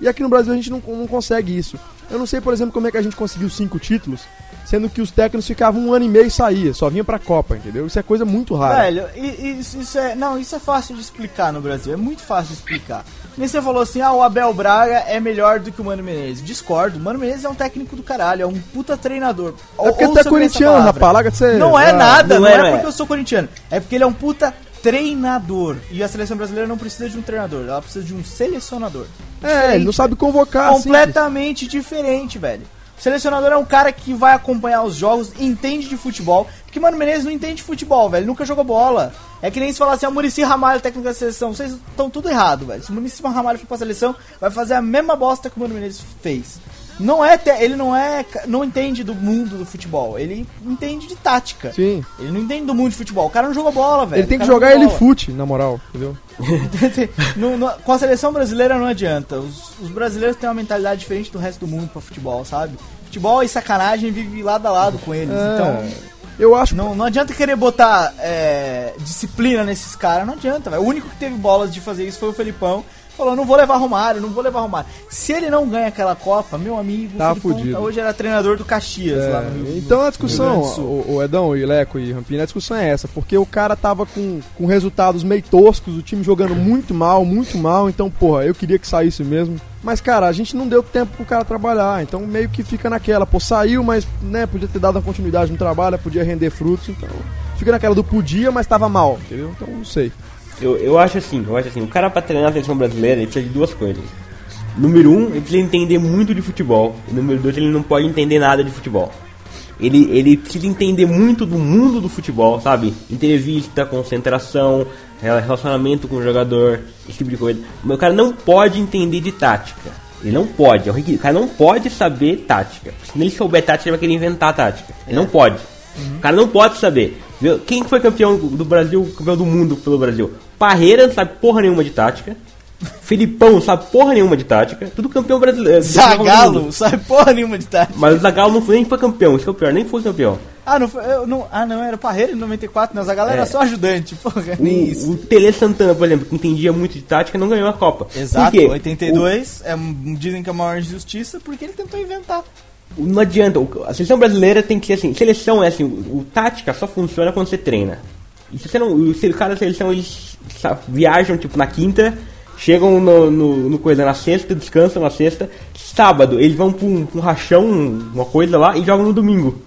E aqui no Brasil a gente não, não consegue isso. Eu não sei, por exemplo, como é que a gente conseguiu cinco títulos, sendo que os técnicos ficavam um ano e meio e saía, só vinha pra Copa, entendeu? Isso é coisa muito rara. Velho, isso, isso é. Não, isso é fácil de explicar no Brasil. É muito fácil de explicar. Nem você falou assim, ah, o Abel Braga é melhor do que o Mano Menezes. Discordo. O Mano Menezes é um técnico do caralho, é um puta treinador. é porque tu é essa corintiano, rapaz, larga de ser... Não é ah, nada, não não, é, é, não é. porque eu sou corintiano. É porque ele é um puta treinador. E a seleção brasileira não precisa de um treinador, ela precisa de um selecionador. É, ele não sabe convocar, assim. completamente diferente, velho. O selecionador é um cara que vai acompanhar os jogos, entende de futebol. Porque, mano, Menezes não entende de futebol, velho. Nunca jogou bola. É que nem se falar assim, ah, o Muricy Ramalho, técnico da seleção. Vocês estão tudo errado, velho. Se o Muricy Ramalho for pra seleção, vai fazer a mesma bosta que o Mano Menezes fez. Não é, ele não é, não entende do mundo do futebol. Ele entende de tática. Sim. Ele não entende do mundo de futebol. O cara não joga bola, velho. Ele tem que jogar joga ele fute, na moral, entendeu? [laughs] Não- não- com a seleção brasileira não adianta. Os, os brasileiros têm uma mentalidade diferente do resto do mundo pra futebol, sabe? Futebol e sacanagem vive lado a lado com eles. É, Então, eu acho não, não adianta querer botar é, disciplina nesses caras. Não adianta, velho. O único que teve bolas de fazer isso foi o Felipão. Falou, não vou levar Romário, não vou levar Romário. Se ele não ganha aquela Copa, meu amigo, Tá fudido. hoje era treinador do Caxias lá no Rio. É, então a discussão, o, o Edão e Leco e Rampini, a discussão é essa, porque o cara tava com, com resultados meio toscos, o time jogando muito mal, muito mal, então, porra, eu queria que saísse mesmo. Mas, cara, a gente não deu tempo pro cara trabalhar, então meio que fica naquela, pô, saiu, mas, né, podia ter dado uma continuidade no trabalho, podia render frutos, então fica naquela do podia, mas tava mal, entendeu? Então, não sei. Eu, eu acho assim, eu acho assim, o cara pra treinar a seleção brasileira, ele precisa de duas coisas. Número um, ele precisa entender muito de futebol. E número dois, ele não pode entender nada de futebol. Ele, ele precisa entender muito do mundo do futebol, sabe? Entrevista, concentração, rela- relacionamento com o jogador, esse tipo de coisa. Mas o cara não pode entender de tática. Ele não pode, é o cara não pode saber tática. Se ele souber tática, ele vai querer inventar tática. Ele não pode. O cara não pode saber. Quem foi campeão do Brasil, campeão do mundo pelo Brasil? Parreira não sabe porra nenhuma de tática. Felipão não sabe porra nenhuma de tática. Tudo campeão brasileiro. Zagalo, sabe porra nenhuma de tática. Mas o Zagallo não foi, nem foi campeão, isso é o pior, nem foi campeão. Ah, não, foi, eu não, ah, não, era Parreira em 94, né? Zagallo era É. só ajudante, porra, nem isso. O, o Tele Santana, por exemplo, que entendia muito de tática, não ganhou a Copa. Exato, Por quê? 82 é, um- dizem que é a maior injustiça porque ele tentou inventar. O- não adianta, o- a seleção brasileira tem que ser assim, seleção é assim, o, o tática só funciona quando você treina. E se você não, o, se o cara da seleção eles viajam tipo na quinta, chegam no, no, no coisa na sexta, descansam na sexta, sábado eles vão pra um, pra um rachão, uma coisa lá e jogam no domingo.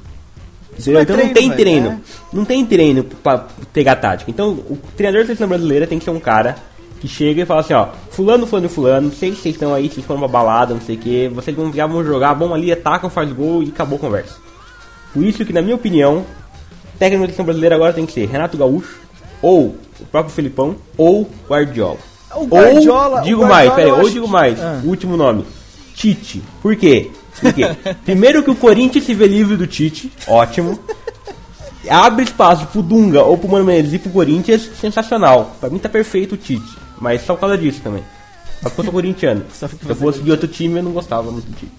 Não é Então não treino, tem velho, treino. é. Não tem treino pra pegar tática. Então o treinador da seleção brasileira tem que ser um cara que chega e fala assim, ó, fulano, fulano, fulano, sei que vocês estão aí, vocês foram pra balada, não sei o que, vocês vão, já vão jogar, vão ali, atacam, faz gol e acabou a conversa. Por isso que, na minha opinião, técnico da seleção brasileira agora tem que ser Renato Gaúcho, ou o próprio Felipão, ou Guardiola. O Guardiola- ou, digo o Guardiola mais, pera aí, eu ou digo que- mais, Ah. último nome, Tite. Por quê? Por quê? [laughs] Primeiro que o Corinthians se vê livre do Tite, ótimo. Abre espaço pro Dunga ou pro Mano Menezes e pro Corinthians, sensacional. Pra mim tá perfeito o Tite, mas só por causa disso também. Só porque eu sou corintiano. Se eu fosse de outro time, eu não gostava muito do Tite.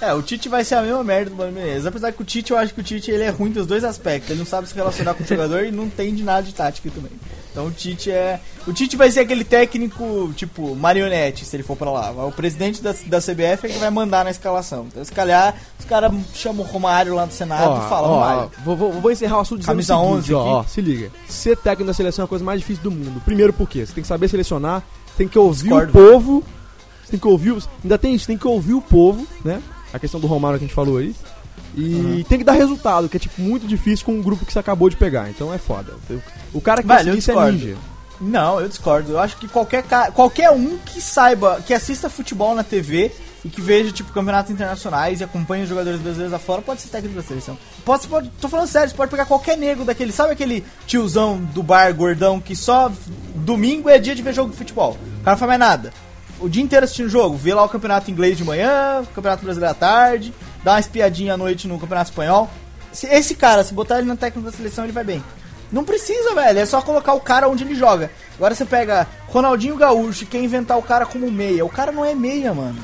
É, o Tite vai ser a mesma merda do Mano Menezes. Apesar que o Tite, eu acho que o Tite ele é ruim dos dois aspectos. Ele não sabe se relacionar com o jogador e não entende nada de tática também. Então o Tite é. O Tite vai ser aquele técnico, tipo, marionete, se ele for pra lá. O presidente da, da CBF é que vai mandar na escalação. Então, se calhar, os caras chamam o Romário lá do Senado Ó, e falam, ó, Romário. vou, vou, vou encerrar o assunto dizendo Camisa o seguinte, 11 ó, aqui. ó, se liga. Ser técnico da seleção é a coisa mais difícil do mundo. Primeiro porque você tem que saber selecionar, tem que ouvir Discordo. o povo, você tem que ouvir ainda tem isso, tem que ouvir o povo, né? A questão do Romário que a gente falou aí. E tem que dar resultado, que é tipo muito difícil com um grupo que você acabou de pegar. Então é foda. O cara que Velho, isso é ninja. Não, eu discordo. Eu acho que qualquer, ca- qualquer um que saiba, que assista futebol na TV e que veja, tipo, campeonatos internacionais e acompanhe os jogadores brasileiros afora, pode ser técnico da seleção. Pode, pode, tô falando sério, você pode pegar qualquer nego daquele, sabe aquele tiozão do bar gordão que só domingo é dia de ver jogo de futebol. O cara não faz mais nada. O dia inteiro assistindo jogo, vê lá o campeonato inglês de manhã, o campeonato brasileiro à tarde, dá uma espiadinha à noite no campeonato espanhol. Se- Esse cara, se botar ele na técnica da seleção, ele vai bem. Não precisa, velho. É só colocar o cara onde ele joga. Agora você pega Ronaldinho Gaúcho e quer inventar o cara como meia. O cara não é meia, mano.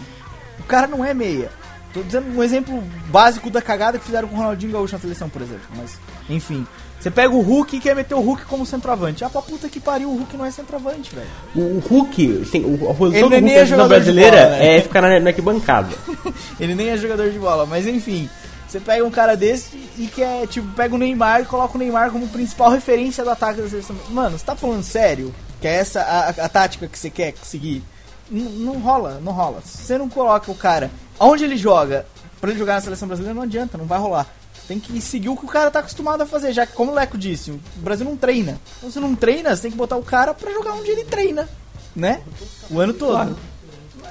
O cara não é meia. Tô dizendo um exemplo básico da cagada que fizeram com o Ronaldinho Gaúcho na seleção, por exemplo. Mas, enfim. Você pega o Hulk e quer meter o Hulk como centroavante. Ah, pra puta que pariu, o Hulk não é centroavante, velho. O, o Hulk, tem, o, a posição é do Hulk na jogador de brasileira bola, né? é ficar na, na arquibancada. [laughs] Ele nem é jogador de bola, mas enfim. Você pega um cara desse e quer, tipo, pega o Neymar e coloca o Neymar como principal referência do ataque da seleção. Mano, você tá falando sério? Que é essa a, a- tática que você quer seguir? N- não rola, não rola. Se você não coloca o cara onde ele joga pra ele jogar na seleção brasileira, não adianta, não vai rolar. Tem que seguir o que o cara tá acostumado a fazer, já que, como o Leco disse, o Brasil não treina. Então, se não treina, você tem que botar o cara pra jogar onde ele treina, né? O ano todo.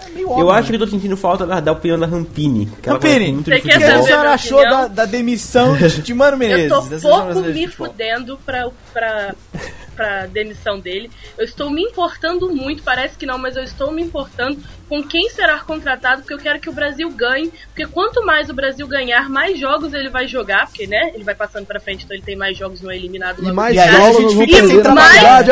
É meio óbvio, Eu acho né? que eu tô sentindo falta da, da opinião da Rampini. que Rampini, O que a senhora achou da, da demissão de, de Mano Menezes? [laughs] Eu tô pouco me fudendo pra, pra, pra demissão dele. Eu estou me importando muito, parece que não, mas eu estou me importando com quem será contratado, porque eu quero que o Brasil ganhe. Porque quanto mais o Brasil ganhar, mais jogos ele vai jogar, porque, né, ele vai passando pra frente, então ele tem mais jogos, não é eliminado E mais E aí a aula gente fica sem trabalhar.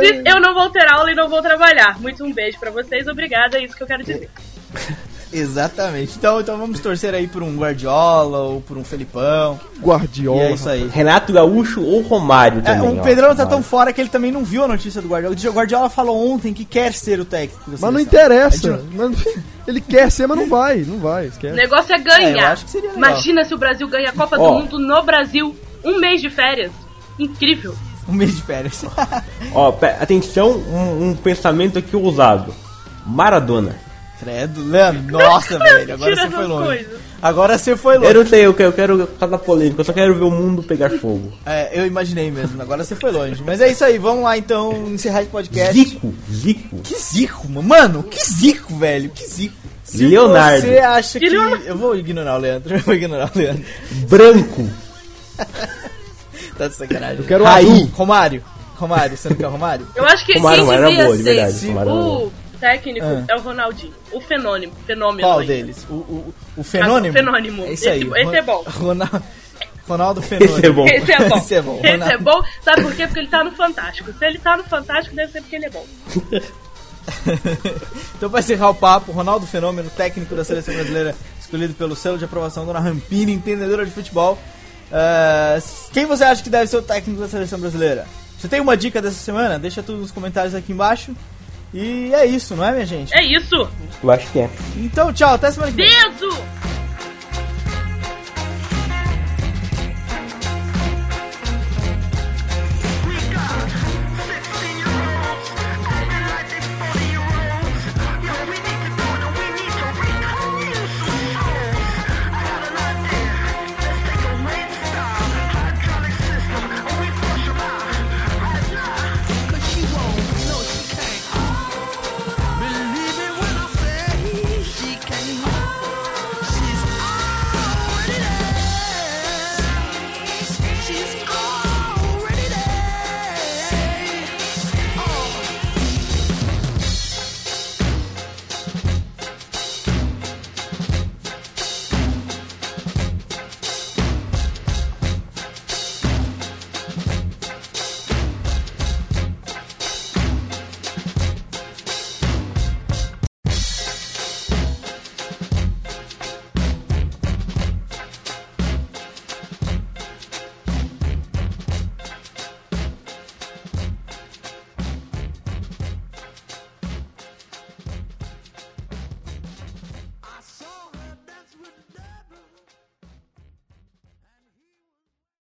vezes eu não vou ter aula e não vou trabalhar. Muito um beijo pra vocês, obrigada, é isso que eu quero dizer. [laughs] Exatamente. Então, então vamos torcer aí por um Guardiola ou por um Felipão. Guardiola. E é isso aí. Renato Gaúcho ou Romário É, também. o ó. Pedrão tá tão fora que ele também não viu a notícia do Guardiola. O Guardiola falou ontem que quer ser o técnico Mas não interessa. Mas ele quer ser, mas não vai. Não vai, O esquece. negócio é É, eu ganhar. acho que seria legal. Imagina se o Brasil ganha a Copa Ó. do Mundo no Brasil. Um mês de férias. Incrível. [laughs] Um mês de férias. Ó, atenção, um, um pensamento aqui ousado. Maradona. Credo, Leandro. Nossa, velho. [laughs] Agora você foi longe. coisas. Agora você foi Eu longe. não sei, eu quero, eu quero cada polêmica, eu só quero ver o mundo pegar fogo. É, eu imaginei mesmo. Agora você foi longe. Mas é isso aí. Vamos lá então encerrar esse podcast. Zico, Zico. Que zico, mano. Mano, que zico, velho. Que zico. Se Leonardo. você acha que. Eu vou ignorar o Leandro. [laughs] Eu vou ignorar o Leandro. Branco. [laughs] Tá de sacanagem. Eu quero azul. Romário. Romário, você não quer Romário? Eu acho que Romário, Romário era devia boa, de verdade, Romário era o boa. Técnico Ah. é o Ronaldinho. O fenômeno. fenômeno Qual aí. deles? O, o, o fenônimo? Ah, o fenônimo. É isso aí. Esse- esse é bom. Ronaldo, Ronaldo [laughs] Fenômeno. Esse é bom. Esse é bom. Esse é bom. Esse é Ronaldo. bom. Sabe por quê? Porque ele tá no Fantástico. Se ele tá no Fantástico, deve ser porque ele é bom. [laughs] Então, pra encerrar o papo, Ronaldo Fenômeno, técnico da seleção brasileira, escolhido pelo selo de aprovação Dona Rampini, entendedora de futebol. Ah, quem você acha que deve ser o técnico da seleção brasileira? Você tem uma dica dessa semana? Deixa tudo nos comentários aqui embaixo. E é isso, não é, minha gente? É isso. Eu acho que é. Então, tchau, até semana que vem. Beijo!